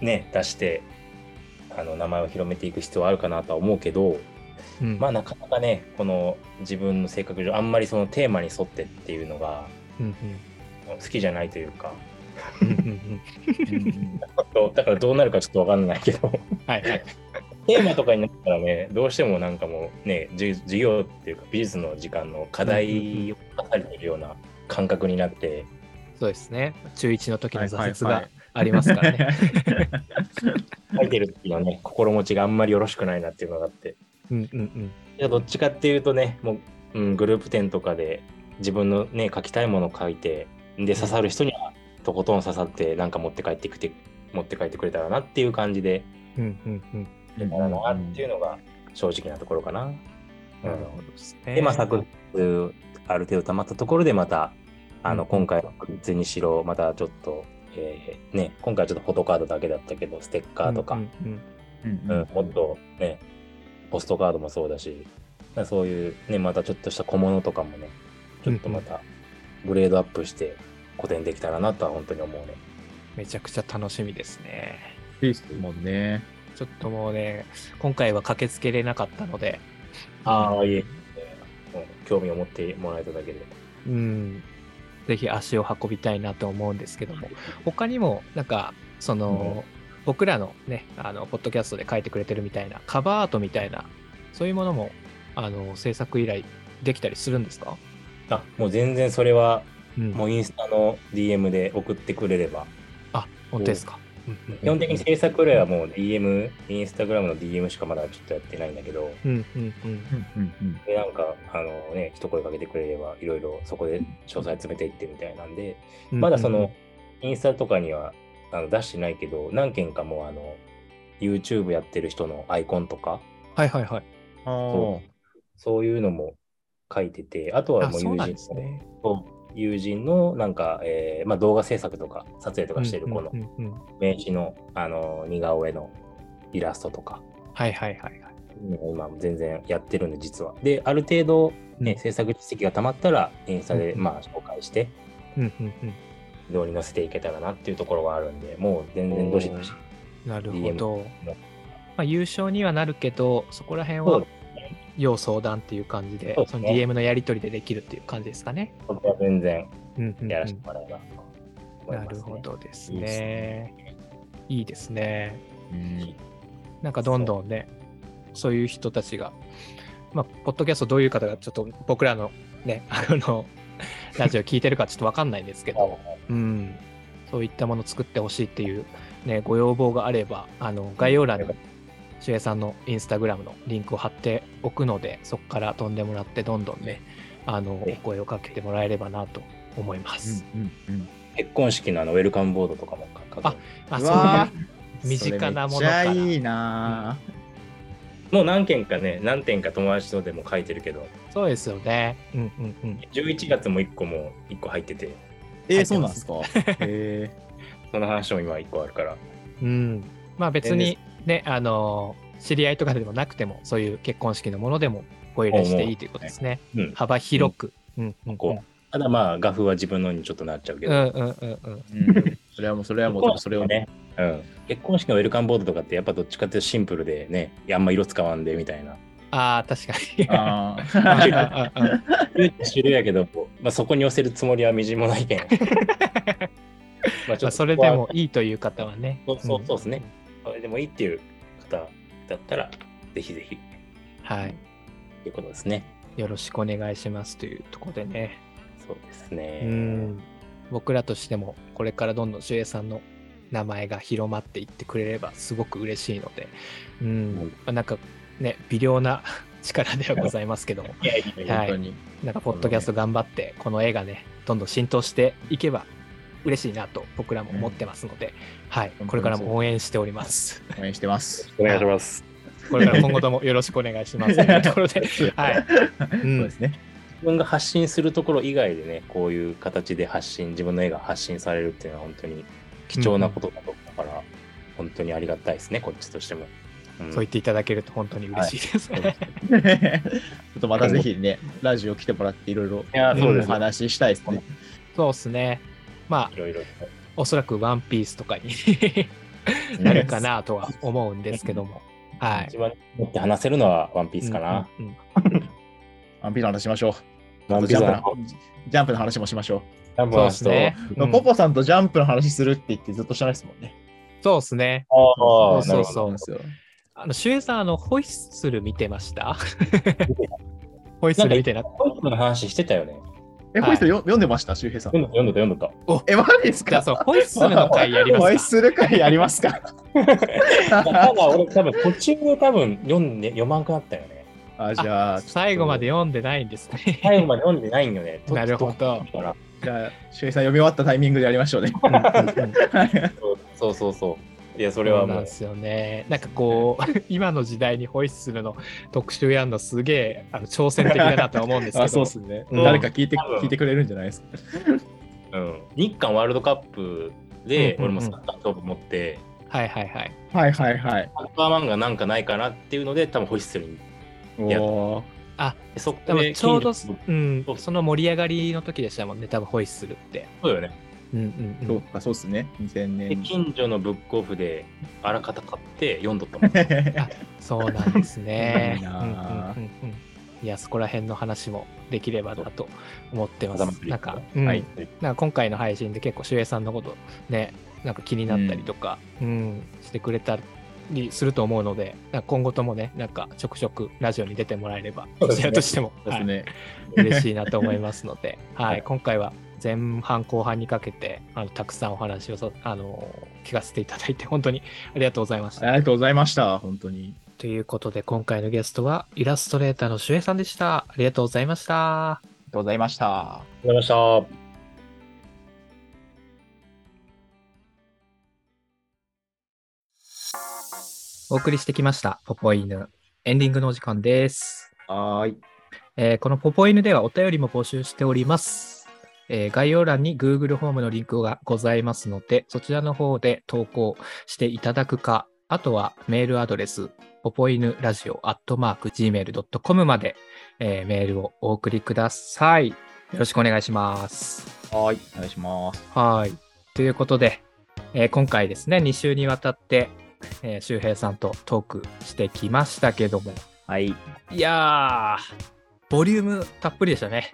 Speaker 5: ね出してあの名前を広めていく必要はあるかなとは思うけど、
Speaker 2: うん。
Speaker 5: まあなかなかねこの自分の性格上あんまりそのテーマに沿ってっていうのが
Speaker 2: うん
Speaker 5: 好きじゃないというか だからどうなるかちょっとわかんないけど
Speaker 2: はいはい。
Speaker 5: テーマとかになったらねどうしてもなんかもうねじ授業っていうか美術の時間の課題を課されてるような感覚になって、
Speaker 2: そうですね。中1の時の挫折がありますからね。
Speaker 5: 書いてる時のね心持ちがあんまりよろしくないなっていうのがあって
Speaker 2: うんうんうん。
Speaker 5: いやどっちかっていうとね、もう、うん、グループ展とかで自分のね、書きたいものを書いて、で、刺さる人にはとことん刺さって、なんか持って帰ってきて、持って帰ってくれたらなっていう感じで、
Speaker 2: うんうんうん。
Speaker 5: いけたらなっていうのが正直なところかな。
Speaker 2: なるほどですね。
Speaker 5: で、まあ、作数ある程度溜まったところで、また、あの、
Speaker 2: うん
Speaker 5: 今回のグッズにしろ、またちょっと、えーね、今回はちょっとフォトカードだけだったけど、ステッカーとか、もっとね、ポストカードもそうだし、そういうね、またちょっとした小物とかもね、ちょっとまたグレードアップして個展できたらなとは本当に思うね。
Speaker 2: めちゃくちゃ楽しみですね。
Speaker 3: いいっすもんね。
Speaker 2: ちょっともうね、今回は駆けつけれなかったので、
Speaker 5: ああ、いえ、うん興味を持ってもらえただけで。
Speaker 2: うん、ぜひ足を運びたいなと思うんですけども、他にも、なんか、その、僕らのね、あの、ポッドキャストで書いてくれてるみたいな、カバーアートみたいな、そういうものも、あの、制作依頼できたりするんですか？
Speaker 5: あ、もう全然それは、
Speaker 2: うん。
Speaker 5: もうインスタの DM で送ってくれれば、
Speaker 2: あ、本当ですか。
Speaker 5: 基本的に制作依頼はもう DM、インスタグラムの DM しかまだちょっとやってないんだけど、
Speaker 2: うんうんうん。
Speaker 3: うんうんうん。
Speaker 5: で、なんか、あのね、一声かけてくれれば、いろいろそこで詳細詰めていってみたいなんで、まだその、インスタとかにはあの出してないけど、何件かもうあの、YouTube やってる人のアイコンとか、
Speaker 2: はいはいはい。
Speaker 3: あ
Speaker 5: そそういうのも書いてて、あとは
Speaker 2: あ、
Speaker 5: もう友人
Speaker 2: ですね。
Speaker 5: 友人のなんか、えーまあ、動画制作とか撮影とかしてるこの名刺のあの似顔絵のイラストとか、
Speaker 2: はいはいはいはい。
Speaker 5: 今全然やってるんで、実は。で、ある程度、ね、
Speaker 2: うん
Speaker 5: 制作実績がたまったら、インスタで、
Speaker 2: うん
Speaker 5: まあ、紹介して、
Speaker 2: うんうん
Speaker 5: どうに載せていけたらなっていうところがあるんで、もう全然どしどし。
Speaker 2: うん。なるほど。
Speaker 5: も
Speaker 2: まあ、優勝にはなるけど、そこら辺は要相談っていう感じで、
Speaker 5: そうですね
Speaker 2: その DM のやり取りでできるっていう感じですかね。
Speaker 5: そこは全然
Speaker 2: うんうんうん
Speaker 5: やらせてもらえばと思い
Speaker 2: な
Speaker 5: ます、ね
Speaker 2: るほどです
Speaker 5: いいです
Speaker 2: ね。いいですね。
Speaker 3: うん
Speaker 2: なんかどんどんね、そういう人たちが、まあ、ポッドキャストどういう方がちょっと僕らのね、あの、ラジオ聞いてるかちょっとわかんないんですけど、うん、そういったものを作ってほしいっていう、ね、ご要望があれば、あの概要欄に、周平さんのインスタグラムのリンクを貼っておくので、そこから飛んでもらって、どんどんね、あの、お声をかけてもらえればなと思います。
Speaker 3: うんうん
Speaker 5: 結婚式のあのウェルカムボードとかも書く
Speaker 2: ああ、そう
Speaker 3: うわ
Speaker 2: いう身近なものから。
Speaker 3: それめっちゃいいな
Speaker 5: もう何件かね、何点か友達とでも書いてるけど、
Speaker 2: そうですよね。うんうんうん。
Speaker 5: 11月も1個も1個入ってて、
Speaker 3: えー、そうなんですか？え
Speaker 5: その話も今1個あるから。
Speaker 2: うん。まあ別にね、あの、知り合いとかでもなくても、そういう結婚式のものでもご依頼していいということですね。
Speaker 5: うん。
Speaker 2: 幅広く。うんうんうん。
Speaker 5: こうただまあ、画風は自分のにちょっとなっちゃうけど、
Speaker 2: うんうんうんうん。
Speaker 3: ーうん、それはもう、それはもう、それをね。
Speaker 5: うん。結婚式のウェルカムボードとかってやっぱどっちかっていうとシンプルでね、あんま色使わんでみたいな。
Speaker 2: ああ、確かに。
Speaker 3: あ
Speaker 2: うん
Speaker 3: ー
Speaker 2: うんうん
Speaker 5: 言うて種類やけど、まあ、そこに寄せるつもりはみじんもないけん。まあ
Speaker 2: それでもいいという方はね。
Speaker 5: そうそうそうですね。それでもいいっていう方だったら、ぜひぜひ
Speaker 2: はい。
Speaker 5: ということですね。
Speaker 2: よろしくお願いしますというところでね。
Speaker 5: そうですね。
Speaker 2: うん。僕らとしても、これからどんどん守衛さんの名前が広まっていってくれればすごく嬉しいので、うん。
Speaker 5: うん
Speaker 2: まあなんかね、微量な力ではございますけども、
Speaker 5: いやいやいや
Speaker 2: はい。なんか、ポッドキャスト頑張って、この絵がね、どんどん浸透していけば嬉しいなと僕らも思ってますので、はい。これからも応援しております。
Speaker 3: 応援してます。
Speaker 5: お願いします。
Speaker 2: これから今後ともよろしくお願いします。というところで、はい。
Speaker 3: そうですね。
Speaker 5: 自分が発信するところ以外でね、こういう形で発信、自分の絵が発信されるっていうのは本当に貴重なことだと思うから、本当にありがたいですね、こっちとしても。うん
Speaker 2: そう言っていただけると本当に嬉しいです。
Speaker 3: ちょっとまたぜひね、ラジオ来てもらっていろいろお話ししたいですね。
Speaker 2: そうですね。まあ
Speaker 5: い、ろいろ。
Speaker 2: おそらくワンピースとかに なるかなとは思うんですけども。はい
Speaker 5: 一。番持って話せるのはワンピースかな。
Speaker 2: うんうん
Speaker 3: ワンピースの話しましょう。
Speaker 5: ワンピースの
Speaker 3: ジャンプのジャンプの話もしましょ
Speaker 5: ジャンプの話と、
Speaker 2: そうですね。
Speaker 3: う。
Speaker 2: うん
Speaker 3: ポポさんとジャンプの話するって言ってずっとしてないですもんね。
Speaker 2: そうですね。
Speaker 5: ああ、
Speaker 2: そうそう
Speaker 5: なるほど。
Speaker 3: なんですよ。
Speaker 2: あの、シュエさん、あの、ホイッスル見てました？ホイッスル見てな
Speaker 5: ホイップの話してたよね。
Speaker 3: え、
Speaker 2: はい
Speaker 3: ホイッスルよ読んでました？周平さん。
Speaker 5: 読んでた、読んでた、読んで
Speaker 3: え、マジですか？
Speaker 2: じゃあ、そう、ホイッスルの回やりますか？
Speaker 3: ホイッスル会やりますか？
Speaker 5: た。ただ、俺多分途中で多分読んで、読まんくなったよね。
Speaker 1: あ、じゃあ、
Speaker 2: 最後まで読んでないんですね。
Speaker 5: 最後まで読んでないんよね。
Speaker 2: なるほど
Speaker 5: だから
Speaker 1: っとじゃあ、周平さん読み終わったタイミングでやりましょうね。
Speaker 5: そうそうそう。いや、それはもう
Speaker 2: そうなんで。すよね。なんかこう、今の時代にホイッスルの特集やるのすげえあの挑戦的だなとは思うんですけど。
Speaker 1: あ、そうですね。
Speaker 2: うん
Speaker 1: 誰か聞いて聞いてくれるんじゃないですか？
Speaker 5: うん、日韓ワールドカップで、俺もサッカー勝負持って、
Speaker 2: はいはいはい。
Speaker 1: はいはいはい。
Speaker 5: サッカー漫画なんかないかなっていうので、多分ホイッスルに。や
Speaker 1: おー
Speaker 2: あ、
Speaker 5: でそこ
Speaker 2: 多分
Speaker 5: で
Speaker 2: ちょうどうん
Speaker 5: そ
Speaker 2: の盛り上がりの時でしたもんね、多分ホイッスルって。
Speaker 5: そうよね。
Speaker 2: うんうんう。
Speaker 1: そうんか、そうですね。2000
Speaker 5: で
Speaker 1: 年。
Speaker 5: 近所のブックオフであらかた買って読んどったもん。
Speaker 2: そうなんですね。
Speaker 1: いいなあ
Speaker 2: うんうんうんうんいや、そこら辺の話もできればなと思ってます。なんか、うん
Speaker 1: はい。
Speaker 2: なんか今回の配信で結構、守衛さんのことね、なんか気になったりとか、うん、してくれたりすると思うので、なんか今後ともね、なんかちょくちょくラジオに出てもらえれば、こ
Speaker 5: そうですね
Speaker 2: ちらとしても、
Speaker 1: ですね。
Speaker 2: 嬉しいなと思いますので、は、
Speaker 5: はいい
Speaker 2: 今回は前半後半にかけて、あのたくさんお話をそあの聞かせていただいて、本当にありがとうございました。
Speaker 1: ありがとうございました。本当に。
Speaker 2: ということで、今回のゲストはイラストレーターの守衛さんでした。ありがとうございました。
Speaker 1: ありがとうございました。
Speaker 5: ありがとうございました。
Speaker 2: お送りしてきました、ポポ犬。エンディングのお時間です。
Speaker 1: はーい。
Speaker 2: えーこのポポ犬ではお便りも募集しております。えー概要欄に Google フォームのリンクがございますので、そちらの方で投稿していただくか、あとはメールアドレス、ポポイヌラジオアットマーク Gmail.com まで、えーメールをお送りください。よろしくお願いします。
Speaker 1: はーい。お願いします。
Speaker 2: はい。ということで、えー今回ですね、2週にわたって、えー周平さんとトークしてきましたけども、
Speaker 1: はい。い
Speaker 2: いやー、ボリュームたっぷりでしたね。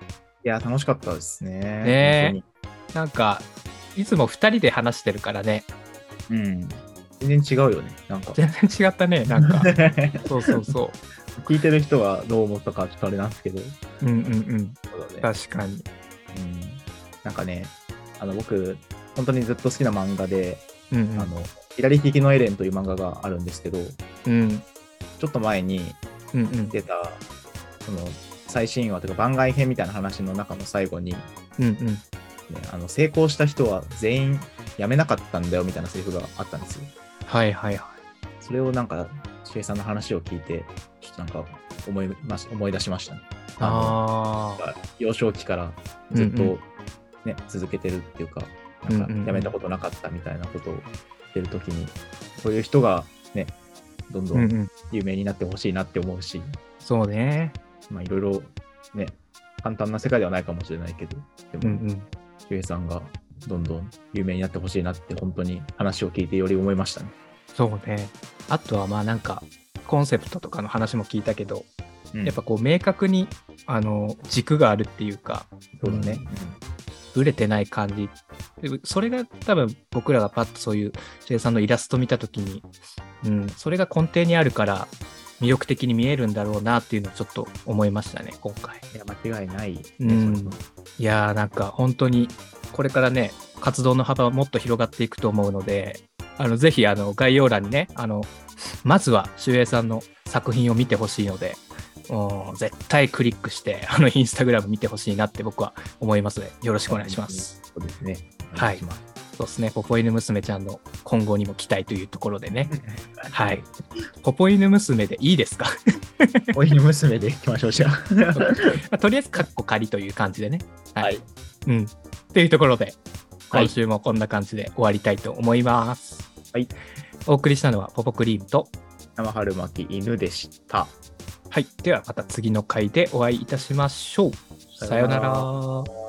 Speaker 1: や、楽しかったですね。
Speaker 2: ねなんか、いつも2人で話してるからね、
Speaker 1: うん。全然違うよね。なんか。
Speaker 2: 全然違ったね、なんか。そうそうそ
Speaker 1: 聞いてる人はどう思ったかちょっとあれなんですけど。
Speaker 2: う。うんうんうん。
Speaker 1: そうだね。
Speaker 2: 確かに。
Speaker 1: うん。なんかね、あの、僕、本当にずっと好きな漫画で、
Speaker 2: うんうん
Speaker 1: あの、左利きのエレンという漫画があるんですけど、
Speaker 2: うん
Speaker 1: ちょっと前に
Speaker 2: うんうん
Speaker 1: 出た、その、最新話というか番外編みたいな話の中の最後に、ね、
Speaker 2: うんうん。
Speaker 1: あの成功した人は全員辞めなかったんだよみたいなセリフがあったんですよ。
Speaker 2: はいはいは
Speaker 1: それをなんか、しげさんの話を聞いて、ちょっとなんか思いまし思い出しましたね。
Speaker 2: い。
Speaker 1: あ
Speaker 2: あ
Speaker 1: の幼少期からずっと、
Speaker 2: うんう
Speaker 1: ね続けてるっていうか、なんか
Speaker 2: うんうんうん
Speaker 1: 辞めたことなかったみたいなことを言ってるときに、こういう人がね、どん
Speaker 2: あ。
Speaker 1: ど
Speaker 2: うんうんん。
Speaker 1: 有名になってほしいなって思うし、
Speaker 2: そうね。
Speaker 1: まあいろいろね、簡単な世界ではないかもしれないけど、でも、
Speaker 2: うんうん。
Speaker 1: ひゅうえさんがどんどん有名になってほしいなって本当に話を聞いてより思いましたね。
Speaker 2: そうね。あとはまあなんか、コンセプトとかの話も聞いたけど、
Speaker 1: うん
Speaker 2: やっぱこう明確にあの軸があるっていうか、
Speaker 1: そうだね。
Speaker 2: ぶれてない感じ。でそれが多分僕らがパッとそういうシェイさんのイラスト見たときに、うん、それが根底にあるから魅力的に見えるんだろうなっていうのをちょっと思いましたね、今回。
Speaker 1: いや、間違いない、ね。
Speaker 2: うん
Speaker 1: い
Speaker 2: やーなんか本当にこれからね、活動の幅はもっと広がっていくと思うので、あのぜひあの概要欄にね、あのまずは周平さんの作品を見てほしいので、うん絶対クリックして、あのインスタグラム見てほしいなって僕は思いますので、よろしくお願いします。
Speaker 1: そうですね。
Speaker 2: はい
Speaker 1: お願します
Speaker 2: そうですね、ポポ犬娘ちゃんの今後にも期待というところでね。はい。ポポ犬娘でいいですか？
Speaker 1: お犬娘でいきましょう、じゃあ。
Speaker 2: ま あとりあえず、カッコ仮という感じでね。
Speaker 1: はい。
Speaker 2: うん。っていうところで、
Speaker 1: はい
Speaker 2: 今週もこんな感じで終わりたいと思います。
Speaker 1: はい。
Speaker 2: お送りしたのはポポクリームと、
Speaker 1: 生春巻き犬でした。
Speaker 2: はい。ではまた次の回でお会いいたしましょう。さようなら。